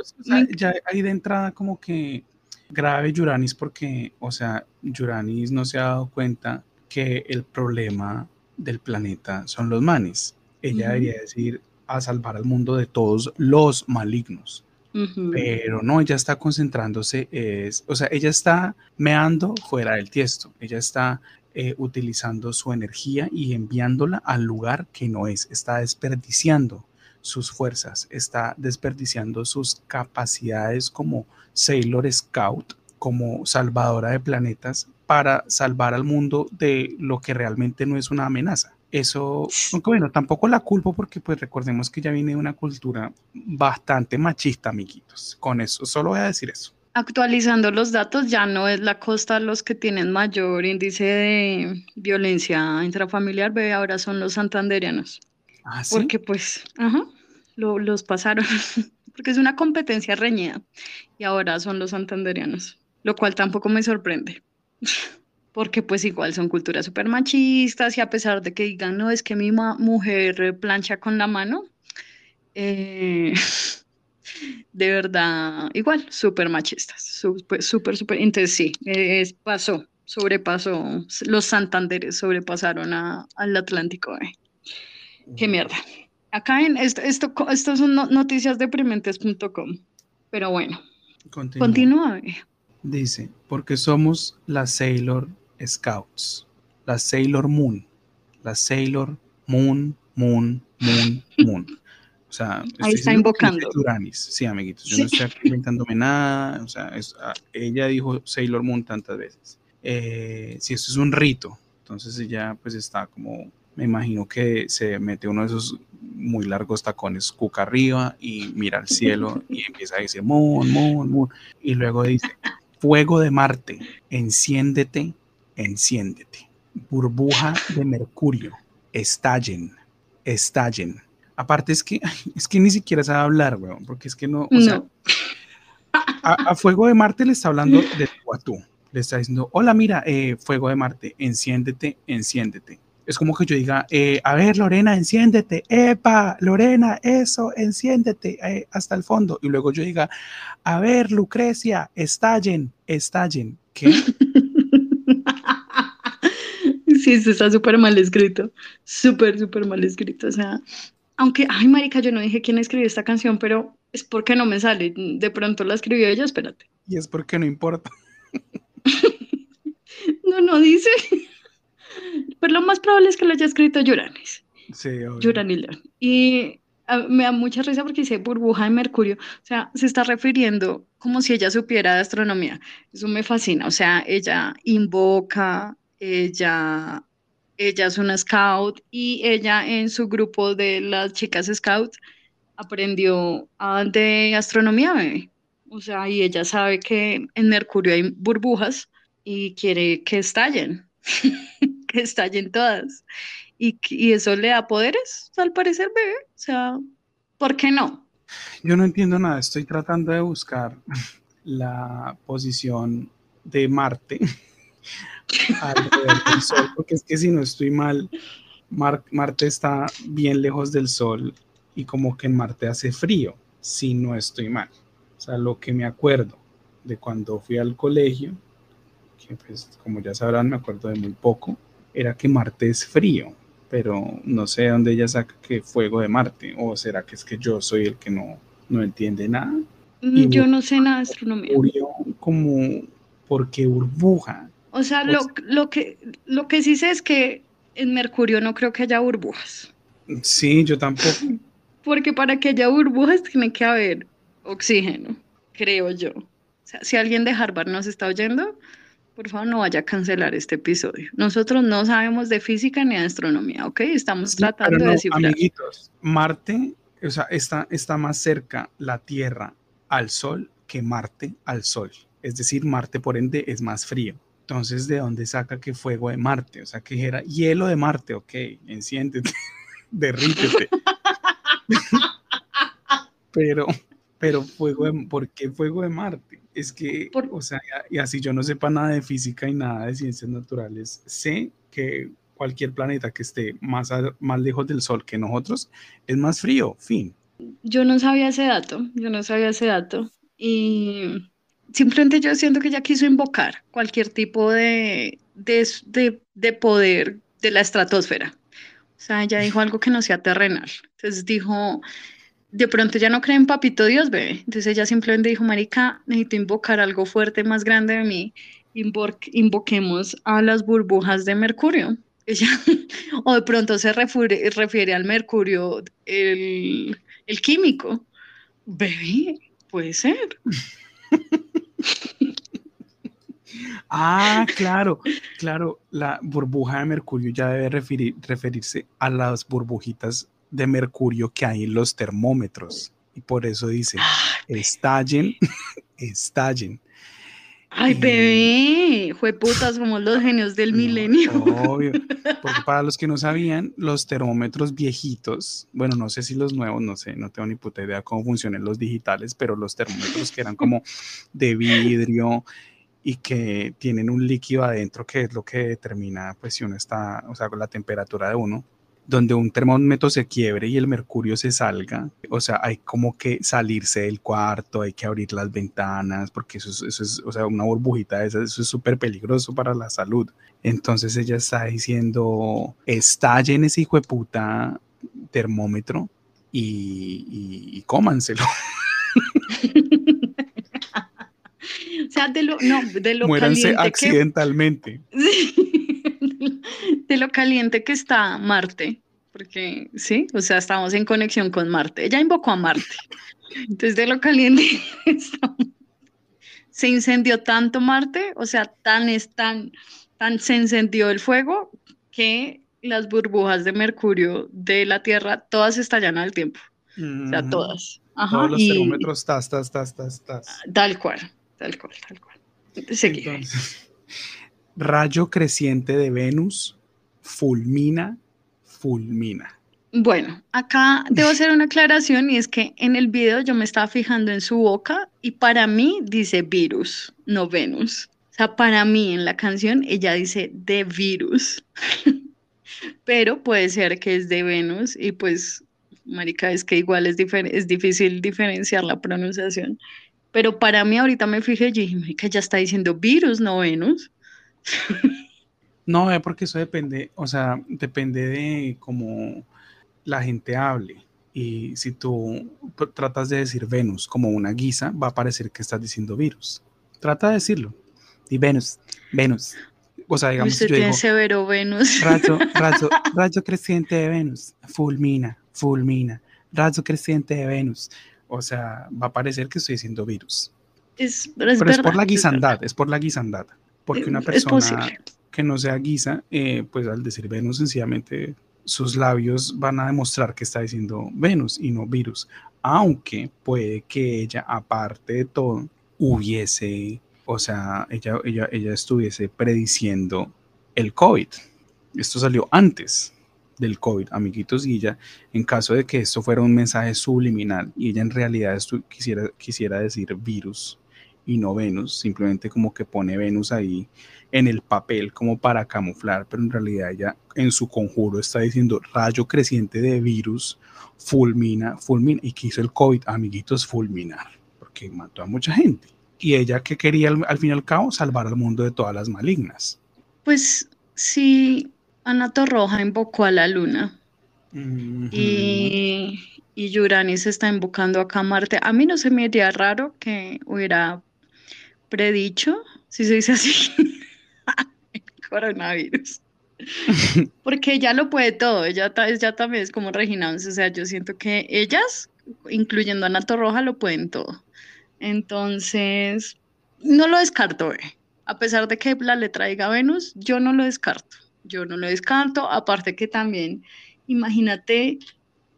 [SPEAKER 4] ya ahí de entrada como que grave Yuranis porque, o sea, Yuranis no se ha dado cuenta que el problema del planeta son los manes. Ella debería decir, a salvar al mundo de todos los malignos. Pero no, ella está concentrándose, es, o sea, ella está meando fuera del tiesto, ella está eh, utilizando su energía y enviándola al lugar que no es, está desperdiciando sus fuerzas, está desperdiciando sus capacidades como Sailor Scout, como salvadora de planetas, para salvar al mundo de lo que realmente no es una amenaza. Eso, aunque bueno, tampoco la culpo porque pues recordemos que ya viene de una cultura bastante machista, amiguitos. Con eso, solo voy a decir eso.
[SPEAKER 5] Actualizando los datos, ya no es la costa los que tienen mayor índice de violencia intrafamiliar, ve, ahora son los santanderianos.
[SPEAKER 4] ¿Ah, sí?
[SPEAKER 5] Porque pues, ajá, los pasaron, porque es una competencia reñida y ahora son los santanderianos, lo cual tampoco me sorprende. porque pues igual son culturas súper machistas y a pesar de que digan, no, es que mi mujer plancha con la mano, eh, de verdad, igual, súper machistas, súper, súper, súper, entonces sí, pasó, sobrepasó, los Santanderes sobrepasaron al Atlántico, eh. qué mierda. Acá en esto, esto, esto son noticias deprimentes.com, pero bueno, continúa. Eh.
[SPEAKER 4] Dice, porque somos la Sailor Scouts, la Sailor Moon, la Sailor Moon, Moon, Moon, Moon. O sea,
[SPEAKER 5] ahí está invocando.
[SPEAKER 4] Sí, amiguitos, yo no estoy inventándome nada. O sea, ah, ella dijo Sailor Moon tantas veces. Eh, si esto es un rito, entonces ella pues está como, me imagino que se mete uno de esos muy largos tacones cuca arriba y mira al cielo y empieza a decir Moon, Moon, Moon. Y luego dice, fuego de Marte, enciéndete enciéndete. Burbuja de mercurio, estallen, estallen. Aparte es que, es que ni siquiera sabe hablar, weón, porque es que no, o sea, a, Fuego de Marte le está hablando de tú. Le está diciendo, hola, mira, eh, Fuego de Marte, enciéndete, enciéndete. Es como que yo diga, eh, a ver, Lorena, enciéndete, epa, Lorena, eso, enciéndete eh, hasta el fondo. Y luego yo diga, a ver, Lucrecia, estallen, estallen. ¿Qué?
[SPEAKER 5] Sí, eso está súper mal escrito, súper, súper mal escrito. O sea, aunque, ay, marica, yo no dije quién escribió esta canción, pero es porque no me sale. De pronto la escribió ella, espérate.
[SPEAKER 4] Y es porque no importa.
[SPEAKER 5] no, no dice. Pero lo más probable es que lo haya escrito Yuranis.
[SPEAKER 4] Sí,
[SPEAKER 5] Yurani León. Y ah, me da mucha risa porque dice burbuja de mercurio. O sea, se está refiriendo como si ella supiera de astronomía. Eso me fascina. O sea, ella invoca, ella, ella es una scout y ella en su grupo de las chicas scout aprendió de astronomía, bebé. O sea, y ella sabe que en Mercurio hay burbujas y quiere que estallen, que estallen todas. Y, y, eso le da poderes, al parecer, bebé. O sea, ¿por qué no?
[SPEAKER 4] Yo no entiendo nada, estoy tratando de buscar la posición de Marte alrededor del Sol, porque es que si no estoy mal, Marte está bien lejos del Sol y como que en Marte hace frío, si no estoy mal. O sea, lo que me acuerdo de cuando fui al colegio, que pues como ya sabrán me acuerdo de muy poco, era que Marte es frío, pero no sé de dónde ella saca que fuego de Marte, o será que es que yo soy el que no, no entiende nada.
[SPEAKER 5] Mm, yo no sé nada de astronomía.
[SPEAKER 4] Como porque burbuja.
[SPEAKER 5] O sea, lo, lo, que, lo que sí sé es que en Mercurio no creo que haya burbujas.
[SPEAKER 4] Sí, yo tampoco.
[SPEAKER 5] Porque para que haya burbujas tiene que haber oxígeno, creo yo. O sea, si alguien de Harvard nos está oyendo, por favor no vaya a cancelar este episodio. Nosotros no sabemos de física ni de astronomía, ¿ok? Estamos tratando de descifrar.
[SPEAKER 4] Amiguitos, Marte, o sea, está, está más cerca la Tierra al Sol que Marte al Sol. Es decir, Marte por ende es más frío. Entonces, ¿de dónde saca que fuego de Marte? O sea, que era hielo de Marte, ok, enciéntete, derrítete. pero, pero fuego de, ¿por qué fuego de Marte? Es que, o sea, y así yo no sepa nada de física y nada de ciencias naturales, sé que cualquier planeta que esté más, más lejos del Sol que nosotros es más frío, fin.
[SPEAKER 5] Yo no sabía ese dato, yo no sabía ese dato. Y simplemente yo siento que ella quiso invocar cualquier tipo de, de, de poder de la estratosfera. O sea, ella dijo algo que no sea terrenal. Entonces dijo, de pronto ya no cree en papito Dios, bebé. Entonces ella simplemente dijo, marica, necesito invocar algo fuerte más grande de mí. invoquemos a las burbujas de Mercurio. Ella, o de pronto se refiere, refiere al Mercurio, el, el químico. Bebé, puede ser.
[SPEAKER 4] Ah, claro, claro, la burbuja de mercurio ya debe referirse a las burbujitas de mercurio que hay en los termómetros. Y por eso dice, estallen, estallen.
[SPEAKER 5] Ay, bebé, fue putas como los genios del milenio.
[SPEAKER 4] Obvio, porque para los que no sabían, los termómetros viejitos, bueno, no sé si los nuevos, no sé, no tengo ni puta idea cómo funcionan los digitales, pero los termómetros que eran como de vidrio y que tienen un líquido adentro que es lo que determina pues si uno está, o sea, la temperatura de uno, donde un termómetro se quiebre y el mercurio se salga, o sea, hay como que salirse del cuarto, hay que abrir las ventanas, porque eso es, eso es o sea, una burbujita esa, eso es súper peligroso para la salud. Entonces ella está diciendo, estallen ese hijo de puta termómetro y, y, y cómanselo.
[SPEAKER 5] O sea, de lo, no, de lo
[SPEAKER 4] Muéranse accidentalmente.
[SPEAKER 5] de lo caliente que está Marte, porque sí, o sea, estamos en conexión con Marte. Ella invocó a Marte. Entonces, de lo caliente se incendió tanto Marte, o sea, tan es tan, tan se encendió el fuego que las burbujas de mercurio de la Tierra todas estallan al tiempo. O sea, todas.
[SPEAKER 4] Ajá, Todos los termómetros, tas, tas, tas, tas, tas.
[SPEAKER 5] Tal cual. Tal cual, tal cual.
[SPEAKER 4] Rayo creciente de Venus fulmina, fulmina.
[SPEAKER 5] Bueno, acá debo hacer una aclaración y es que en el video yo me estaba fijando en su boca y para mí dice virus, no Venus. O sea, para mí en la canción ella dice de virus, pero puede ser que es de Venus y pues, marica, es que igual es, es difícil diferenciar la pronunciación. Pero para mí ahorita me fijé y dije, que ya está diciendo virus, no Venus.
[SPEAKER 4] No, es porque eso depende, o sea, depende de cómo la gente hable. Y si tú tratas de decir Venus como una guisa, va a parecer que estás diciendo virus. Trata de decirlo. Y Venus, Venus. O sea, digamos,
[SPEAKER 5] Usted
[SPEAKER 4] yo
[SPEAKER 5] tiene
[SPEAKER 4] digo,
[SPEAKER 5] severo Venus.
[SPEAKER 4] rayo, rayo, rayo creciente de Venus, fulmina, fulmina, rayo creciente de Venus. O sea, va a parecer que estoy diciendo virus.
[SPEAKER 5] Es, pero es
[SPEAKER 4] Pero es por la
[SPEAKER 5] es
[SPEAKER 4] guisandad, es por la guisandad. Porque una persona que no sea guisa, eh, pues al decir Venus, sencillamente sus labios van a demostrar que está diciendo Venus y no virus. Aunque puede que ella, aparte de todo, hubiese, o sea, ella, ella, ella estuviese prediciendo el COVID. Esto salió antes del COVID, amiguitos, y ella, en caso de que esto fuera un mensaje subliminal y ella en realidad quisiera decir virus y no Venus, simplemente como que pone Venus ahí en el papel como para camuflar, pero en realidad ella en su conjuro está diciendo rayo creciente de virus, fulmina, fulmina, y que hizo el COVID, amiguitos, fulminar, porque mató a mucha gente. Y ella que quería al, al fin y al cabo salvar al mundo de todas las malignas.
[SPEAKER 5] Pues sí, Ana Torroja invocó a la luna y, y Yuranis está invocando acá a Marte. A mí no se me haría raro que hubiera predicho, si se dice así, el coronavirus. Porque ella lo puede todo, ella, ta- ella también es como Regina o sea, yo siento que ellas, incluyendo a Ana Torroja, lo pueden todo. Entonces, no lo descarto, eh. A pesar de que la le traiga Venus, yo no lo descarto. Yo no lo descarto. Aparte que también, imagínate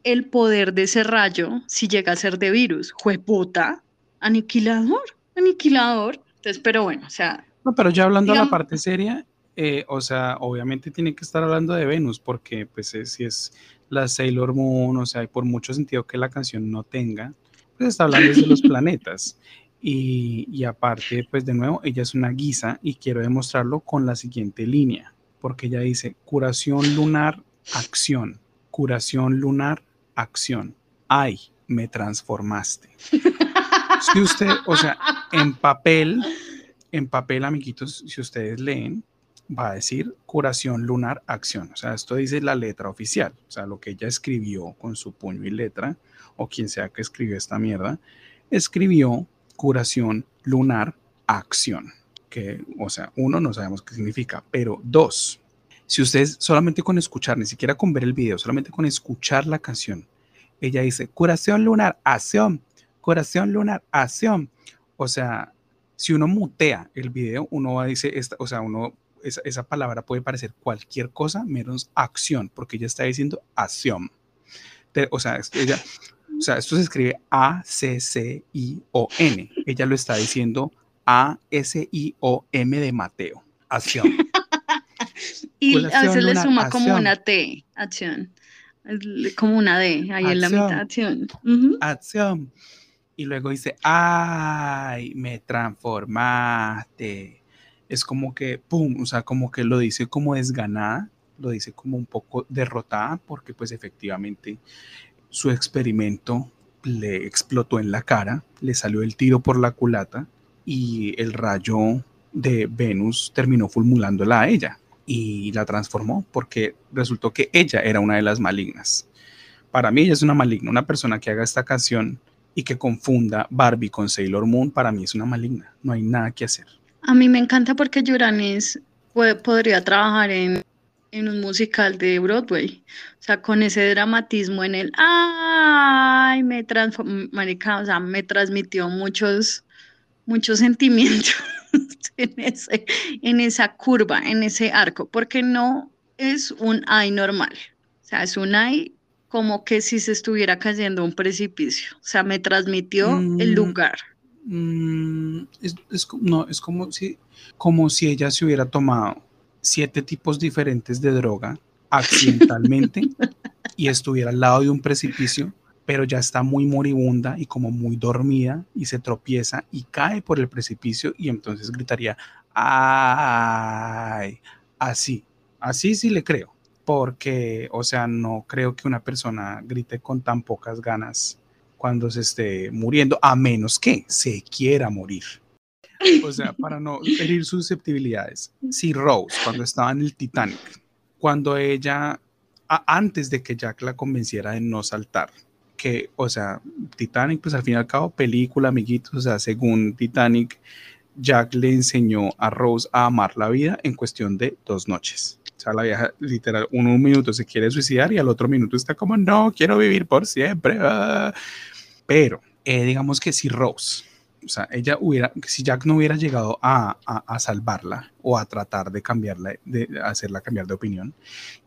[SPEAKER 5] el poder de ese rayo si llega a ser de virus. Jueputa, aniquilador, aniquilador. Entonces, pero bueno, o sea,
[SPEAKER 4] No, pero ya hablando de la parte seria, eh, o sea, obviamente tiene que estar hablando de Venus, porque pues es- si es la Sailor Moon, o sea, y por mucho sentido que la canción no tenga, pues está hablando desde los planetas. Y, y aparte, pues de nuevo, ella es una guisa y quiero demostrarlo con la siguiente línea, porque ella dice curación lunar, acción, curación lunar, acción. Ay, me transformaste. Si usted, o sea, en papel, en papel, amiguitos, si ustedes leen, va a decir curación lunar acción. O sea, esto dice la letra oficial. O sea, lo que ella escribió con su puño y letra, o quien sea que escribió esta mierda, escribió curación lunar acción. Que, o sea, uno, no sabemos qué significa, pero dos, si ustedes solamente con escuchar, ni siquiera con ver el video, solamente con escuchar la canción, ella dice curación lunar acción, curación lunar acción. O sea, si uno mutea el video, uno va a decir, esta, o sea, uno, esa, esa palabra puede parecer cualquier cosa menos acción, porque ella está diciendo acción. O sea, esto- ella, o sea, esto se escribe A-C-C-I-O-N. Ella lo está diciendo A-S-I-O-M de Mateo. Acción.
[SPEAKER 5] y a veces le suma como
[SPEAKER 4] acción.
[SPEAKER 5] una T, acción. Como una D, ahí en la
[SPEAKER 4] Acción.
[SPEAKER 5] mitad, acción.
[SPEAKER 4] Acción. Y luego dice, ay, me transformaste. Es como que, pum, o sea, como que lo dice como desganada, lo dice como un poco derrotada, porque pues efectivamente su experimento le explotó en la cara, le salió el tiro por la culata y el rayo de Venus terminó fulmulándola a ella y la transformó porque resultó que ella era una de las malignas. Para mí ella es una maligna, una persona que haga esta canción y que confunda Barbie con Sailor Moon, para mí es una maligna, no hay nada que hacer.
[SPEAKER 5] A mí me encanta porque Yuranis podría trabajar en, en un musical de Broadway. O sea, con ese dramatismo en el ay, me marica, o sea, me transmitió muchos, muchos sentimientos en ese, en esa curva, en ese arco, porque no es un ay normal. O sea, es un ay como que si se estuviera cayendo a un precipicio. O sea, me transmitió el
[SPEAKER 4] Mm.
[SPEAKER 5] lugar.
[SPEAKER 4] Mm, es, es co- no, es como si, como si ella se hubiera tomado siete tipos diferentes de droga accidentalmente y estuviera al lado de un precipicio, pero ya está muy moribunda y como muy dormida y se tropieza y cae por el precipicio y entonces gritaría, ay, así, así sí le creo, porque, o sea, no creo que una persona grite con tan pocas ganas cuando se esté muriendo, a menos que se quiera morir. O sea, para no herir susceptibilidades. Si Rose, cuando estaba en el Titanic, cuando ella, a- antes de que Jack la convenciera de no saltar, que, o sea, Titanic, pues al fin y al cabo, película, amiguitos, o sea, según Titanic, Jack le enseñó a Rose a amar la vida en cuestión de dos noches. Sea, la vieja literal, uno un minuto se quiere suicidar y al otro minuto está como, no, quiero vivir por siempre. Ah". Pero, eh, digamos que si Rose o sea, ella hubiera, si Jack no hubiera llegado a, a, salvarla o a tratar de cambiarla, de hacerla cambiar de opinión,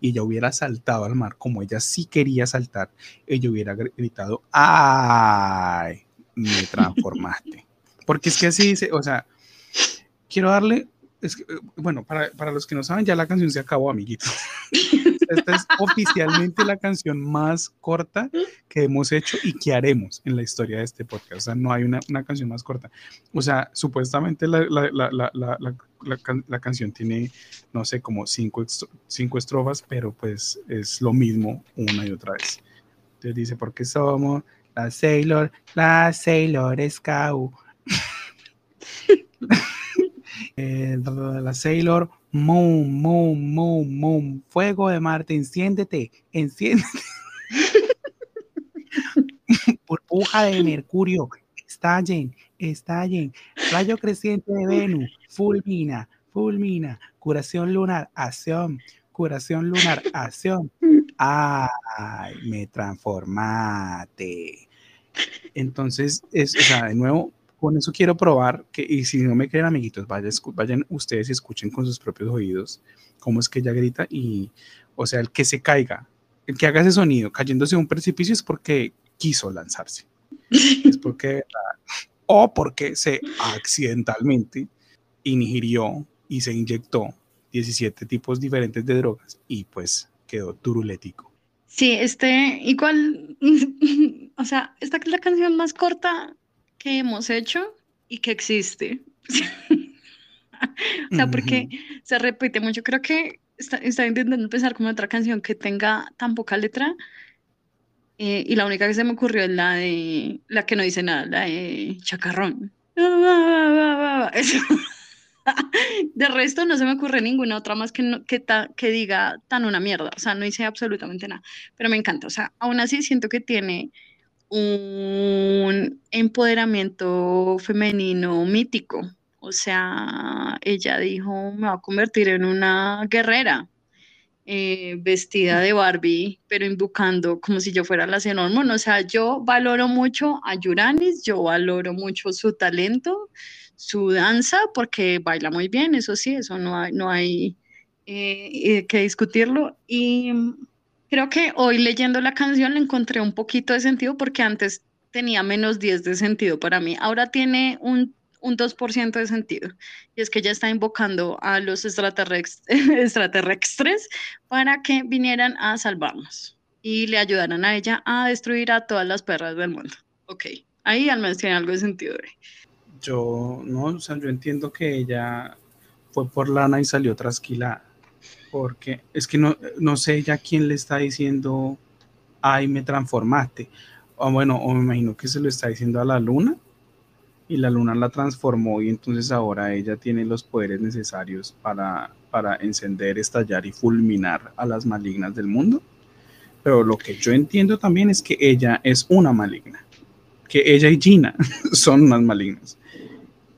[SPEAKER 4] y ella hubiera saltado al mar como ella sí quería saltar, ella hubiera gritado, ¡ay! Me transformaste. Porque es que así dice, o sea, quiero darle, es que, eh, bueno, para, para los que no saben, ya la canción se acabó, amiguitos. Esta es oficialmente la canción más corta que hemos hecho y que haremos en la historia de este podcast. O sea, no hay una, una canción más corta. O sea, supuestamente la, la, la, la canción tiene, no sé, como cinco, cinco estrofas, pero pues es lo mismo una y otra vez. Entonces dice, porque somos la Sailor, la Sailor Scout. eh, la Sailor Moon, moon, moon, moon. Fuego de Marte, enciéndete, enciéndete. Burbuja de Mercurio, estallen, estallen. Rayo creciente de Venus, fulmina, fulmina. Curación lunar, acción. Curación lunar, acción. Ay, me transformate. Entonces, es, o sea, de nuevo, con eso quiero probar que, y si no me creen, amiguitos, vayan, vayan ustedes y escuchen con sus propios oídos cómo es que ella grita y, o sea, el que se caiga, el que haga ese sonido cayéndose de un precipicio es porque quiso lanzarse. es porque, o porque se accidentalmente ingirió y se inyectó 17 tipos diferentes de drogas y pues quedó turulético.
[SPEAKER 5] Sí, este, igual, o sea, esta es la canción más corta que hemos hecho y que existe. o sea, porque se repite mucho. Creo que está, intentando empezar como otra canción que tenga tan poca letra. Eh, y la única que se me ocurrió es la de la que no dice nada, la de Chacarrón. De resto no se me ocurre ninguna otra más que, que, que diga tan una mierda. O sea, no hice absolutamente nada. Pero me encanta. O sea, aún así siento que tiene un empoderamiento femenino mítico. O sea, ella dijo, me va a convertir en una guerrera, eh, vestida de Barbie, pero invocando como si yo fuera la Xenomorph. O sea, yo valoro mucho a Yuranis, yo valoro mucho su talento, su danza, porque baila muy bien, eso sí, eso no hay, no hay eh, eh, que discutirlo. Y Creo que hoy leyendo la canción le encontré un poquito de sentido porque antes tenía menos 10 de sentido para mí. Ahora tiene un, un 2% de sentido. Y es que ella está invocando a los extraterrestres para que vinieran a salvarnos y le ayudaran a ella a destruir a todas las perras del mundo. Ok, ahí al menos tiene algo de sentido.
[SPEAKER 4] Yo, no, o sea, yo entiendo que ella fue por lana y salió trasquilada porque es que no, no sé ya quién le está diciendo, ay, me transformaste. O bueno, o me imagino que se lo está diciendo a la luna y la luna la transformó y entonces ahora ella tiene los poderes necesarios para, para encender, estallar y fulminar a las malignas del mundo. Pero lo que yo entiendo también es que ella es una maligna, que ella y Gina son unas malignas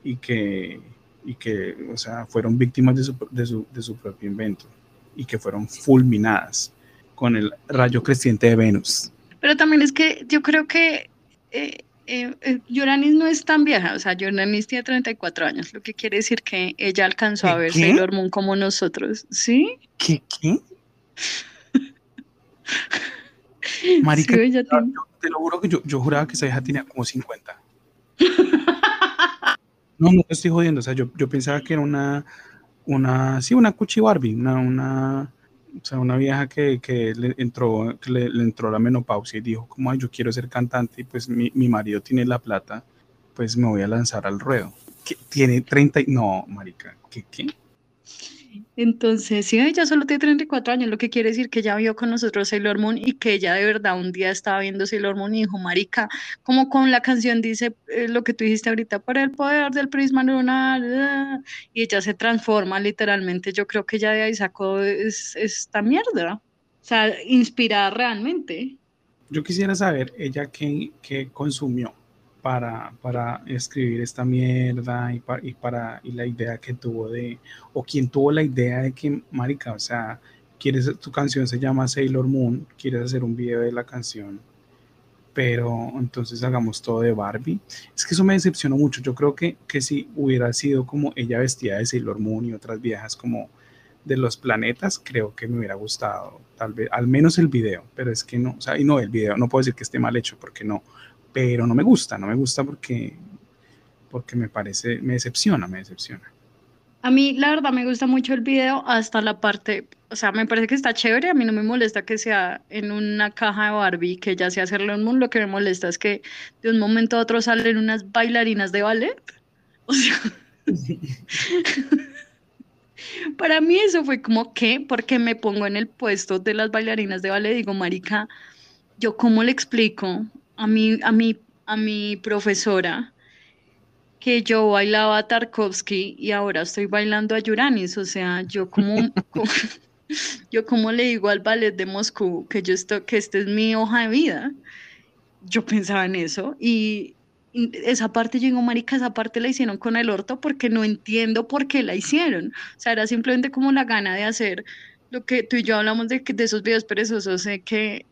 [SPEAKER 4] y que, y que o sea, fueron víctimas de su, de su, de su propio invento y que fueron fulminadas con el rayo creciente de Venus.
[SPEAKER 5] Pero también es que yo creo que eh, eh, eh no es tan vieja, o sea, Yoranis tiene 34 años, lo que quiere decir que ella alcanzó a ver Sailor Moon como nosotros, ¿sí?
[SPEAKER 4] ¿Qué? ¿Qué? Marica, te lo juro que yo, yo, juraba que esa hija tenía como 50. No, no te estoy jodiendo, o sea, yo, yo pensaba que era una, una, sí, una Cuchi Barbie, una, una, o sea, una vieja que, que le entró, que le, entró la menopausia y dijo, como yo quiero ser cantante y pues mi, mi, marido tiene la plata, pues me voy a lanzar al ruedo. ¿Qué? Tiene 30, no, marica, ¿qué? qué?
[SPEAKER 5] Entonces, sí, ella solo tiene 34 años, lo que quiere decir que ella vio con nosotros Sailor Moon y que ella de verdad un día estaba viendo Sailor Moon y dijo, marica, como con la canción dice eh, lo que tú dijiste ahorita, por el poder del prisma lunar, ah", y ella se transforma literalmente, yo creo que ella de ahí sacó esta mierda, o sea, inspirar realmente.
[SPEAKER 4] yo quisiera saber ella qué, qué consumió para, para, escribir esta mierda y, para y la idea que tuvo de, o quién tuvo la idea de que, marica, o sea, quieres, tu canción se llama Sailor Moon, quieres hacer un video de la canción, pero entonces hagamos todo de Barbie. Es que eso me decepcionó mucho. Yo creo que, que si hubiera sido como ella vestida de Sailor Moon y otras viejas como de los planetas, creo que me hubiera gustado, tal vez, al menos el video, pero es que no, o sea, y no, el video, no puedo decir que esté mal hecho, porque no, pero no me gusta, no me gusta porque, porque me parece, me decepciona, me decepciona.
[SPEAKER 5] A mí, la verdad, me gusta mucho el video hasta la parte, o sea, me parece que está chévere, a mí no me molesta que sea en una caja de Barbie, que ya sea hacerlo en mundo, lo que me molesta es que de un momento a otro salen unas bailarinas de ballet, o sea... Para mí eso fue como que, porque me pongo en el puesto de las bailarinas de ballet, digo, marica, yo cómo le explico a mi, a mi, a mi profesora que yo bailaba a Tarkovsky y ahora estoy bailando a Yuranis, o sea, yo como, yo como le digo al ballet de Moscú que yo estoy, que esta es mi hoja de vida. Yo pensaba en eso y esa parte, yo digo, marica, esa parte la hicieron con el orto porque no entiendo por qué la hicieron. O sea, era simplemente como la gana de hacer lo que tú y yo hablamos de, de esos videos perezosos, de que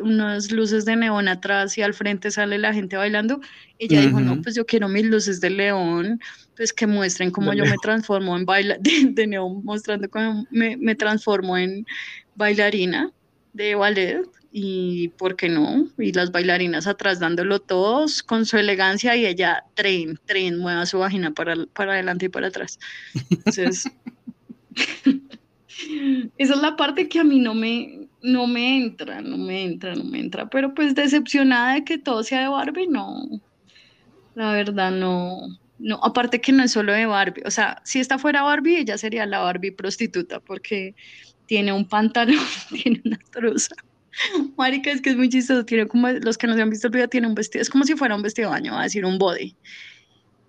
[SPEAKER 5] unas luces de neón atrás y al frente sale la gente bailando. Ella dijo, no, pues yo quiero mis luces de león, pues que muestren cómo yo me transformo en baila de, neón, mostrando cómo me, me transformo en bailarina de ballet y por qué no, y las bailarinas atrás dándolo todos con su elegancia y ella tren, tren, mueva su vagina para, para adelante y para atrás. Entonces, esa es la parte que a mí no me, no me entra, no me entra, no me entra, pero pues decepcionada de que todo sea de Barbie, no, la verdad no, no, aparte que no es solo de Barbie, o sea, si esta fuera Barbie, ella sería la Barbie prostituta, porque tiene un pantalón, tiene una truza Marica, es que es muy chistoso. Tiene como, los que no han visto el video, tiene un vestido, es como si fuera un vestido de baño, va a decir un body.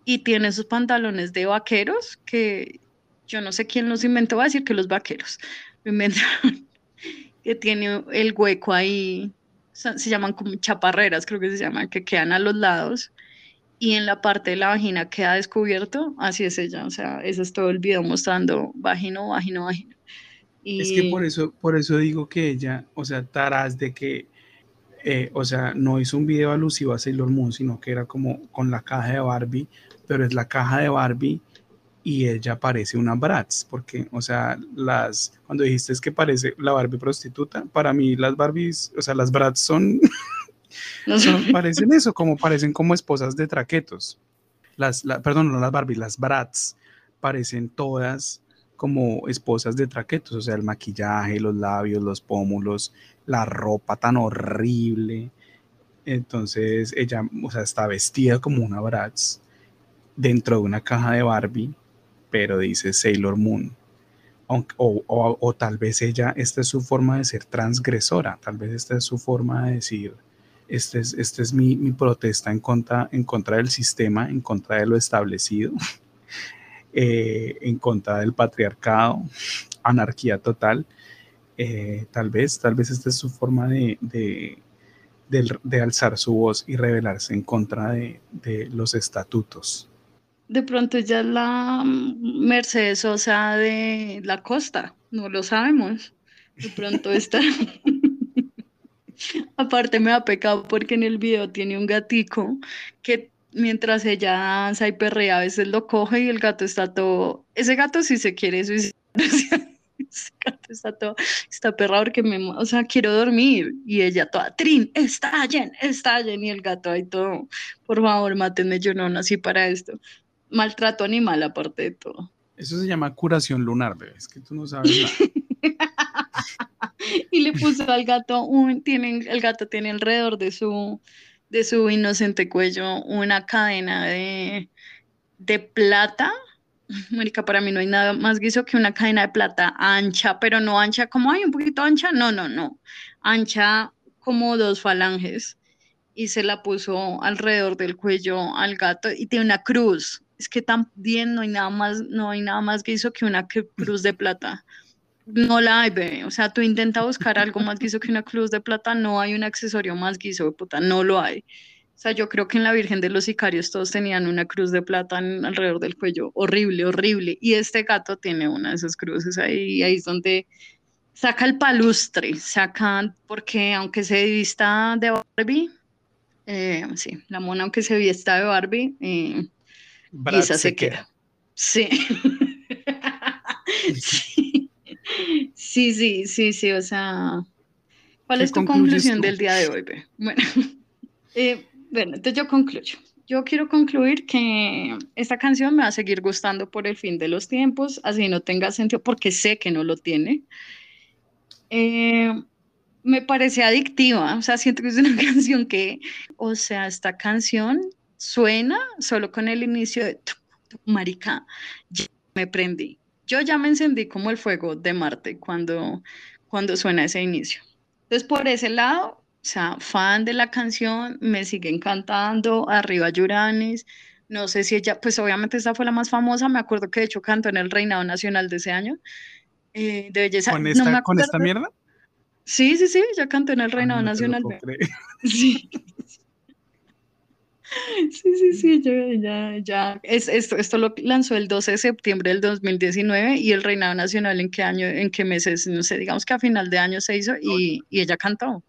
[SPEAKER 5] Y tiene esos pantalones de vaqueros que yo no sé quién los inventó, va a decir que los vaqueros lo inventaron. Que tiene el hueco ahí, se llaman chaparreras, creo que se llaman, que quedan a los lados. Y en la parte de la vagina queda descubierto, así es ella, o sea, ese es todo el video mostrando vagino, vagino, vagino.
[SPEAKER 4] Es que por eso, por eso digo que ella, o sea, taras de que, eh, o sea, no hizo un video alusivo a Sailor Moon, sino que era como con la caja de Barbie, pero es la caja de Barbie y ella parece una Bratz, porque, o sea, las, cuando dijiste es que parece la Barbie prostituta, para mí las Barbies, o sea, las Bratz son, son parecen eso, como parecen como esposas de traquetos. Las, perdón, no las Barbie, las Bratz parecen todas como esposas de traquetos, o sea, el maquillaje, los labios, los pómulos, la ropa tan horrible. Entonces ella, o sea, está vestida como una Bratz dentro de una caja de Barbie, pero dice Sailor Moon. O, tal vez ella, esta es su forma de ser transgresora, tal vez esta es su forma de decir, esta es, este es mi, mi, protesta en contra, en contra del sistema, en contra de lo establecido. Eh, en contra del patriarcado, anarquía total. Eh, tal vez, tal vez esta es su forma de, de, alzar su voz y rebelarse en contra de, los estatutos.
[SPEAKER 5] De pronto ya es la Mercedes Sosa de la costa, no lo sabemos. De pronto está. Aparte me ha pecado porque en el video tiene un gatico que mientras ella danza y perrea, a veces lo coge y el gato está todo, ese gato sí se quiere suicidar, ese gato está todo, está perrado porque me, o sea, quiero dormir y ella toda, Trin, estallen, estallen y el gato ahí todo, por favor, mátenme, yo no nací para esto. Maltrato animal aparte de todo.
[SPEAKER 4] Eso se llama curación lunar, bebé, es que tú no sabes nada.
[SPEAKER 5] y le puso al gato, un, tiene, el gato tiene alrededor de su de su inocente cuello una cadena de, de plata. Marica, para mí no hay nada más guiso que una cadena de plata ancha, pero no ancha como hay un poquito ancha, no, no, no, ancha como dos falanges y se la puso alrededor del cuello al gato y tiene una cruz. Es que también no hay nada más, no hay nada más que que una cruz de plata. no la hay, bebé. O sea, tú intenta buscar algo más guiso que una cruz de plata, no hay un accesorio más guiso, puta, no lo hay. O sea, yo creo que en la Virgen de los Sicarios todos tenían una cruz de plata alrededor del cuello. Horrible, horrible. Y este gato tiene una de esas cruces ahí, ahí es donde saca el palustre, saca, porque aunque se vista de Barbie, eh, sí, la mona aunque se vista de Barbie, eh, se, se queda. Sí. sí. sí, sí, sí, o sea, ¿cuál es tu conclusión del día de hoy? Bueno, eh, bueno, entonces yo concluyo. Yo quiero concluir que esta canción me va a seguir gustando por el fin de los tiempos, así no tenga sentido, porque sé que no lo tiene. Eh, me parece adictiva, o sea, siento que es una canción que, o sea, esta canción suena solo con el inicio de marica, ya me prendí. Yo ya me encendí como el fuego de Marte cuando, cuando suena ese inicio. Entonces, por ese lado, o sea, fan de la canción, me sigue encantando, arriba Yuranis, no sé si ella, pues obviamente esta fue la más famosa, me acuerdo que de hecho cantó en el Reinado Nacional de ese año, eh, de belleza.
[SPEAKER 4] ¿Con esta, ¿Con esta mierda?
[SPEAKER 5] Sí, sí, sí, ya cantó en el Reinado ah, Nacional. Sí. Sí, sí, sí, ya, ya, ya. Es, esto, esto lo lanzó el 12 de septiembre del 2019 y el Reinado Nacional en qué año, en qué meses, no sé, digamos que a final de año se hizo y, y ella cantó.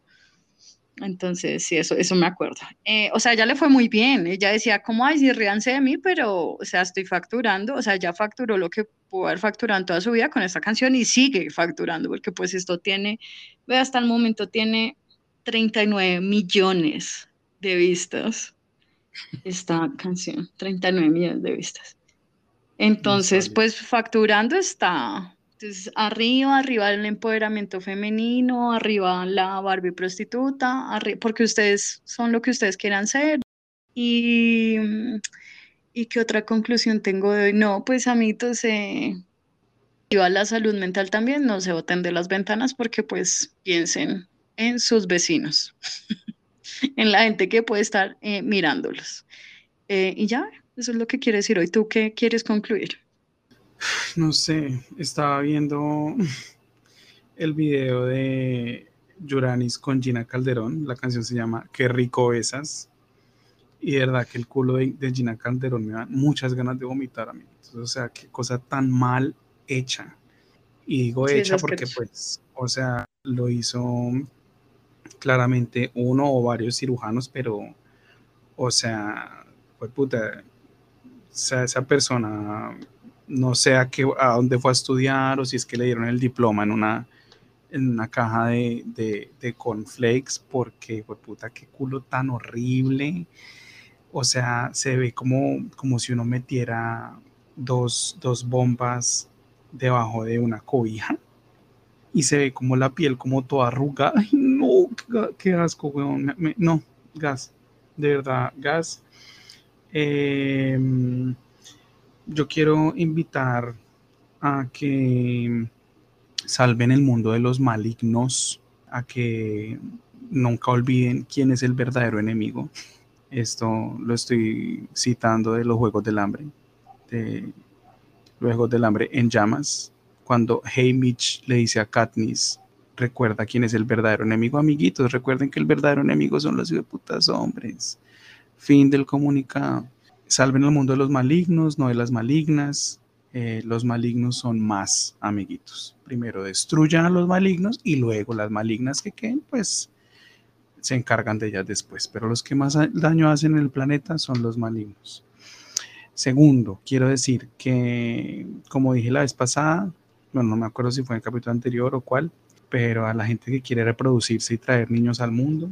[SPEAKER 5] Entonces, sí, eso, eso me acuerdo. Eh, o sea, ella le fue muy bien. Ella decía, como, ay, sí, ríanse de mí, pero, o sea, estoy facturando. O sea, ya facturó lo que pudo haber facturado en toda su vida con esta canción y sigue facturando, porque pues esto tiene, hasta el momento tiene 39 millones de vistas. Esta canción, 39 millones de vistas. Entonces, pues facturando está, entonces, arriba, arriba el empoderamiento femenino, arriba la Barbie prostituta, porque ustedes son lo que ustedes quieran ser. Y, ¿y qué otra conclusión tengo de hoy? No, pues amitos, eh, a la salud mental también, no se boten de las ventanas porque pues piensen en sus vecinos, en la gente que puede estar eh, mirándolos. Eh, y ya, eso es lo que quiero decir hoy. ¿Tú qué quieres concluir?
[SPEAKER 4] No sé, estaba viendo el video de Yuranis con Gina Calderón. La canción se llama Qué rico besas. Y de verdad que el culo de, Gina Calderón me da muchas ganas de vomitar a mí. o sea, qué cosa tan mal hecha. Y digo hecha porque, pues, o sea, lo hizo claramente uno o varios cirujanos, pero, o sea, pues puta, esa persona no sé a, qué, a dónde fue a estudiar o si es que le dieron el diploma en una, en una caja de, de, de cornflakes, porque, pues puta, qué culo tan horrible. O sea, se ve como, como si uno metiera dos, dos bombas debajo de una cobija y se ve como la piel como toda arrugada. Qué, asco, weón. no, gas, de verdad, gas. Eh, yo quiero invitar a que salven el mundo de los malignos, a que nunca olviden quién es el verdadero enemigo. Esto lo estoy citando de los Juegos del Hambre, de los Juegos del Hambre en llamas, cuando Haymitch le dice a Katniss, recuerda quién es el verdadero enemigo, amiguitos, recuerden que el verdadero enemigo son los putas hombres. Fin del comunicado salven el mundo de los malignos, no de las malignas. Eh, los malignos son más amiguitos. Primero destruyan a los malignos y luego las malignas que queden, pues se encargan de ellas después. Pero los que más daño hacen en el planeta son los malignos. Segundo, quiero decir que, como dije la vez pasada, bueno, no me acuerdo si fue en el capítulo anterior o cuál, pero a la gente que quiere reproducirse y traer niños al mundo,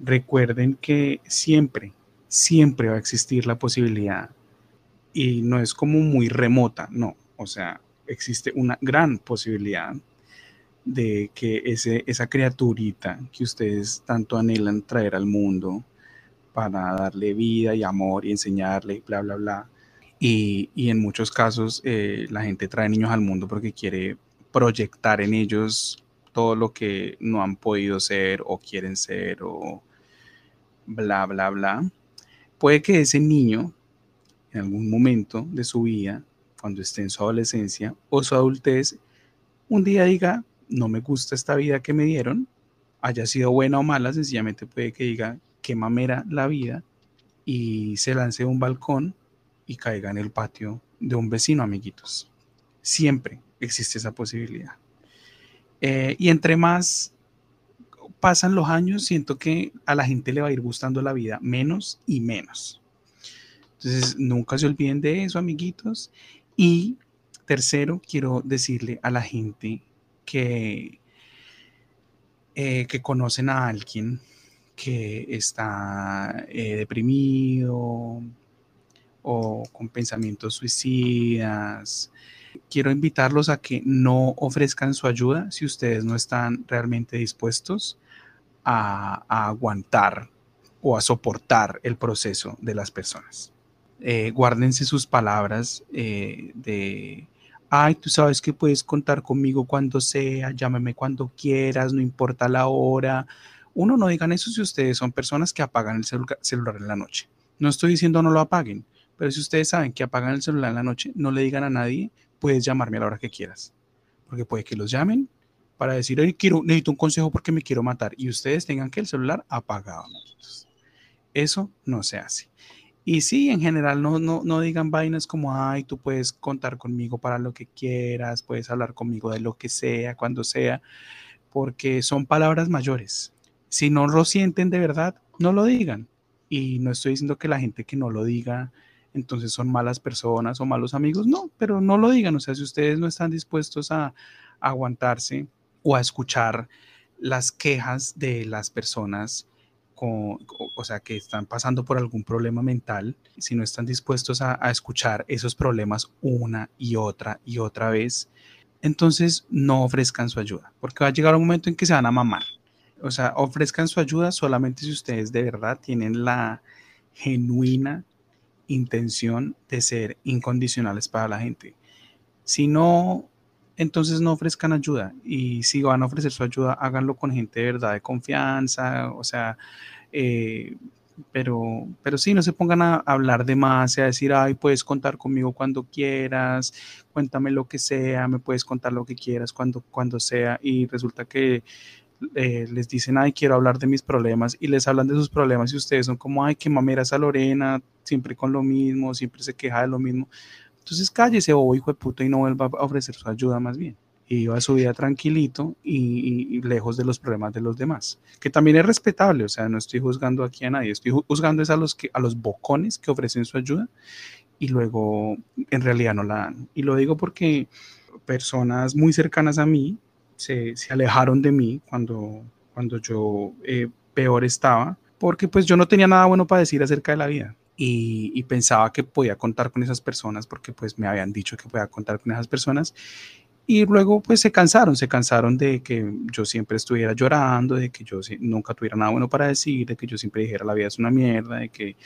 [SPEAKER 4] recuerden que siempre, siempre va a existir la posibilidad y no es como muy remota, no, o sea, existe una gran posibilidad de que ese, esa criaturita que ustedes tanto anhelan traer al mundo para darle vida y amor y enseñarle, bla, bla, bla. Y, en muchos casos eh, la gente trae niños al mundo porque quiere proyectar en ellos todo lo que no han podido ser o quieren ser o bla, bla, bla puede que ese niño, en algún momento de su vida, cuando esté en su adolescencia o su adultez, un día diga, no me gusta esta vida que me dieron, haya sido buena o mala, sencillamente puede que diga, qué mamera la vida, y se lance de un balcón y caiga en el patio de un vecino, amiguitos. Siempre existe esa posibilidad. Eh, y entre más pasan los años, siento que a la gente le va a ir gustando la vida menos y menos. Entonces, nunca se olviden de eso, amiguitos. Y tercero, quiero decirle a la gente que, eh, que conocen a alguien que está eh, deprimido o con pensamientos suicidas. Quiero invitarlos a que no ofrezcan su ayuda si ustedes no están realmente dispuestos a, aguantar o a soportar el proceso de las personas. Eh, guárdense sus palabras eh, de, ay, tú sabes que puedes contar conmigo cuando sea, llámame cuando quieras, no importa la hora, uno, no digan eso si ustedes son personas que apagan el celular en la noche. No estoy diciendo no lo apaguen, pero si ustedes saben que apagan el celular en la noche, no le digan a nadie, puedes llamarme a la hora que quieras. Porque puede que los llamen para decir, quiero, necesito un consejo porque me quiero matar. Y ustedes tengan que el celular apagado. Eso no se hace. Y sí, en general, no, no, no digan vainas como, ay, tú puedes contar conmigo para lo que quieras, puedes hablar conmigo de lo que sea, cuando sea, porque son palabras mayores. Si no lo sienten de verdad, no lo digan. Y no estoy diciendo que la gente que no lo diga, entonces son malas personas o malos amigos. No, pero no lo digan. O sea, si ustedes no están dispuestos a, aguantarse o a escuchar las quejas de las personas o sea, que están pasando por algún problema mental, si no están dispuestos a, a, escuchar esos problemas una y otra y otra vez, entonces no ofrezcan su ayuda, porque va a llegar un momento en que se van a mamar o sea, ofrezcan su ayuda solamente si ustedes de verdad tienen la genuina intención de ser incondicionales para la gente. Si no, entonces no ofrezcan ayuda. Y si van a ofrecer su ayuda, háganlo con gente de verdad de confianza. O sea, eh, pero, pero sí, no se pongan a hablar de más, a decir, ay, puedes contar conmigo cuando quieras, cuéntame lo que sea, me puedes contar lo que quieras cuando, cuando sea. Y resulta que eh, les dicen, ay, quiero hablar de mis problemas y les hablan de sus problemas y ustedes son como, ay, qué mamera esa Lorena, siempre con lo mismo, siempre se queja de lo mismo. Entonces cállese, bobo, hijo de puta, y no vuelva a ofrecer su ayuda más bien. Y va a su vida tranquilito y, lejos de los problemas de los demás. Que también es respetable, o sea, no estoy juzgando aquí a nadie, estoy juzgando es a los, que, a los bocones que ofrecen su ayuda y luego en realidad no la dan. Y lo digo porque personas muy cercanas a mí se, alejaron de mí cuando, cuando yo eh, peor estaba, porque pues yo no tenía nada bueno para decir acerca de la vida. Y, y, pensaba que podía contar con esas personas porque pues me habían dicho que podía contar con esas personas y luego pues se cansaron, se cansaron de que yo siempre estuviera llorando, de que yo nunca tuviera nada bueno para decir, de que yo siempre dijera la vida es una mierda, de que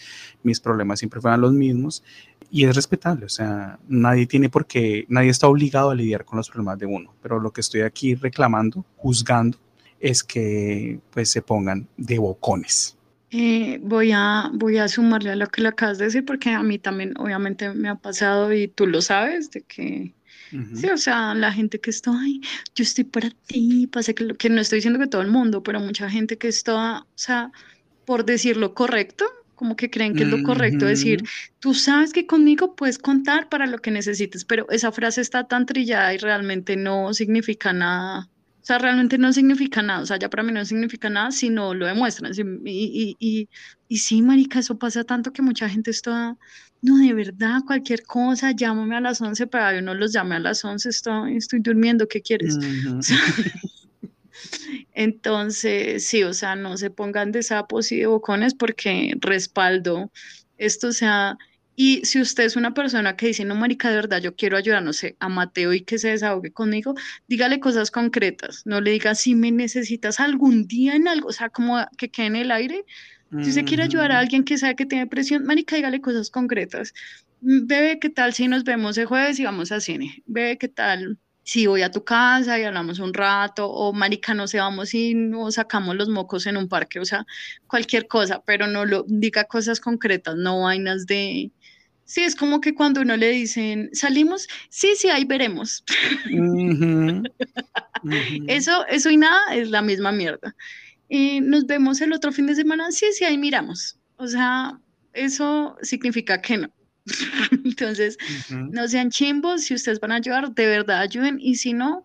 [SPEAKER 4] mis problemas siempre fueran los mismos. Y es respetable, o sea, nadie tiene por qué, nadie está obligado a lidiar con los problemas de uno, pero lo que estoy aquí reclamando, juzgando, es que pues se pongan de bocones.
[SPEAKER 5] Eh, voy, a, voy a sumarle a lo que le acabas de decir, porque a mí también obviamente me ha pasado y tú lo sabes, de que Sí, o sea, la gente que está, ay, yo estoy para ti, pasa que, que no estoy diciendo que todo el mundo, pero mucha gente que está, o sea, por decir lo correcto, como que creen que es lo correcto decir, tú sabes que conmigo puedes contar para lo que necesites, pero esa frase está tan trillada y realmente no significa nada. O sea, realmente no significa nada. O sea, ya para mí no significa nada si no lo demuestran. Y, y, y, sí, marica, eso pasa tanto que mucha gente está, no, de verdad, cualquier cosa, llámame a las 11, pero yo no los llame a las 11, estoy, estoy durmiendo, ¿qué quieres? entonces, sí, o sea, no se pongan de sapos y de bocones porque respaldo esto, o sea, y si usted es una persona que dice, no, marica, de verdad, yo quiero ayudar, no sé, a Mateo y que se desahogue conmigo, dígale cosas concretas, no le diga si me necesitas algún día en algo, o sea, como que quede en el aire. Si usted quiere ayudar a alguien que sabe que tiene presión, marica, dígale cosas concretas. Mm, bebé, ¿qué tal si nos vemos el jueves y vamos a cine? Bebé, ¿qué tal si voy a tu casa y hablamos un rato? O marica, no sé, vamos y nos sacamos los mocos en un parque, o sea, cualquier cosa, pero no lo diga cosas concretas, no vainas de Sí, es como que cuando uno le dicen, salimos, sí, sí, ahí veremos. Eso, eso y nada es la misma mierda. Y nos vemos el otro fin de semana, sí, sí, ahí miramos. O sea, eso significa que no. Entonces, no sean chimbos, si ustedes van a ayudar, de verdad ayuden, y si no,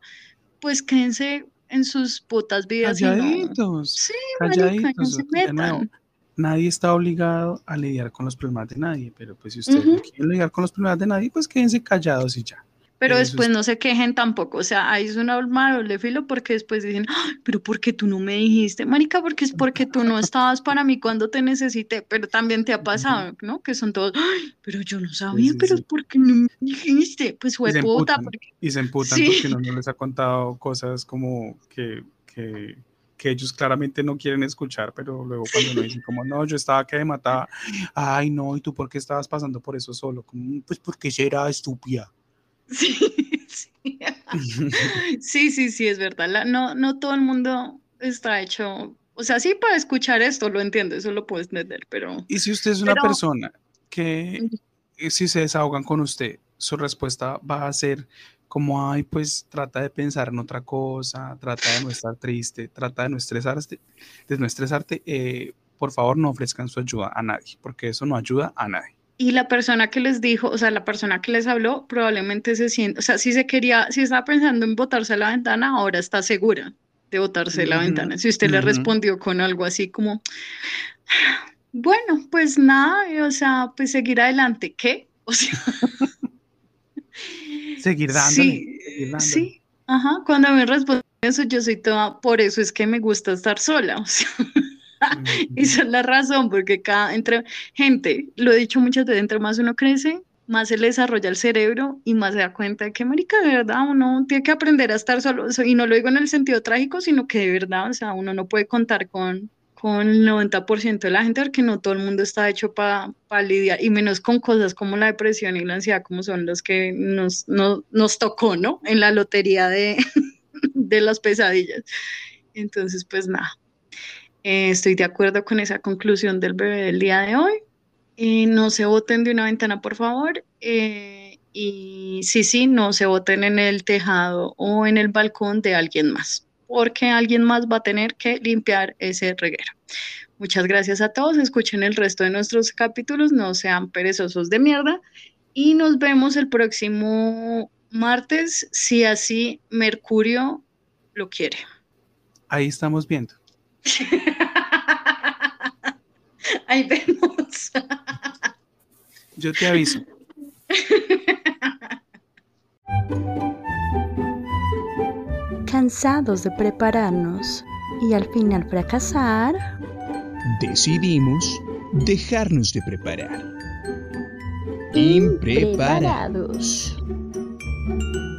[SPEAKER 5] pues quédense en sus putas vidas no.
[SPEAKER 4] Calladitos,
[SPEAKER 5] Sí, marica, no
[SPEAKER 4] calladitos.
[SPEAKER 5] se metan.
[SPEAKER 4] nadie está obligado a lidiar con los problemas de nadie, pero pues si ustedes no
[SPEAKER 5] Ujú.
[SPEAKER 4] quieren lidiar con los problemas de nadie, pues quédense callados y ya.
[SPEAKER 5] Pero
[SPEAKER 4] Eso
[SPEAKER 5] después
[SPEAKER 4] es-
[SPEAKER 5] no se quejen tampoco, o sea, ahí es una arma de doble filo porque después dicen, "Ay, pero ¿por qué tú no me dijiste? Marica, porque es porque tú no estabas para mí cuando te necesité, pero también te ha pasado, ¿no? Que son todos, "Ay, pero yo no sabía,
[SPEAKER 4] sí,
[SPEAKER 5] pero
[SPEAKER 4] sí.
[SPEAKER 5] ¿por qué no me dijiste? Pues fue puta, porque
[SPEAKER 4] y se emputan
[SPEAKER 5] Sí.
[SPEAKER 4] porque uno no les ha contado cosas como que, que, que ellos claramente no quieren escuchar, pero luego cuando uno dice como, no, yo estaba que me mataba, ay no, ¿y tú por qué estabas pasando por eso solo? Como, pues porque será estúpida.
[SPEAKER 5] sí, sí. Sí, sí, sí, es verdad. La- no, no todo el mundo está hecho, o sea, sí para escuchar esto, lo entiendo, eso lo puedo entender, pero
[SPEAKER 4] Y si usted es una
[SPEAKER 5] Pero-
[SPEAKER 4] persona que eh, si se desahogan con usted, su respuesta va a ser como, ay, pues trata de pensar en otra cosa, trata de no estar triste, trata de no estresarte, de no estresarte, eh, por favor no ofrezcan su ayuda a nadie, porque eso no ayuda a nadie.
[SPEAKER 5] Y la persona que les dijo, o sea, la persona que les habló, probablemente se siente, o sea, si se quería, si estaba pensando en botarse a la ventana, ahora está segura de botarse a la ventana. Si usted le respondió con algo así como, bueno, pues nada, y, o sea, pues seguir adelante, ¿qué? O sea,
[SPEAKER 4] Seguir dándole.
[SPEAKER 5] sí,
[SPEAKER 4] seguir dándole.
[SPEAKER 5] sí, ajá, cuando me responden eso, yo soy toda, por eso es que me gusta estar sola, o sea. Esa es la razón, porque cada, entre gente, lo he dicho muchas veces, entre más uno crece, más se le desarrolla el cerebro y más se da cuenta de que, marica, de verdad, uno tiene que aprender a estar solo, y no lo digo en el sentido trágico, sino que de verdad, o sea, uno no puede contar con, con el 90% de la gente, porque no todo el mundo está hecho para lidiar, y menos con cosas como la depresión y la ansiedad, como son los que nos, no- nos tocó, ¿no? En la lotería de, de las pesadillas. Entonces, pues nada. Eh, estoy de acuerdo con esa conclusión del bebé del día de hoy. Eh, no se boten de una ventana, por favor. Eh, y sí, sí, no se boten en el tejado o en el balcón de alguien más, porque alguien más va a tener que limpiar ese reguero. Muchas gracias a todos. Escuchen el resto de nuestros capítulos. No sean perezosos de mierda. Y nos vemos el próximo martes, si así Mercurio lo quiere.
[SPEAKER 4] Ahí estamos viendo.
[SPEAKER 5] Ahí vemos.
[SPEAKER 4] Yo te aviso.
[SPEAKER 1] Cansados de prepararnos y al final fracasar,
[SPEAKER 2] Decidimos dejarnos de preparar. Impreparados.
[SPEAKER 1] impreparados.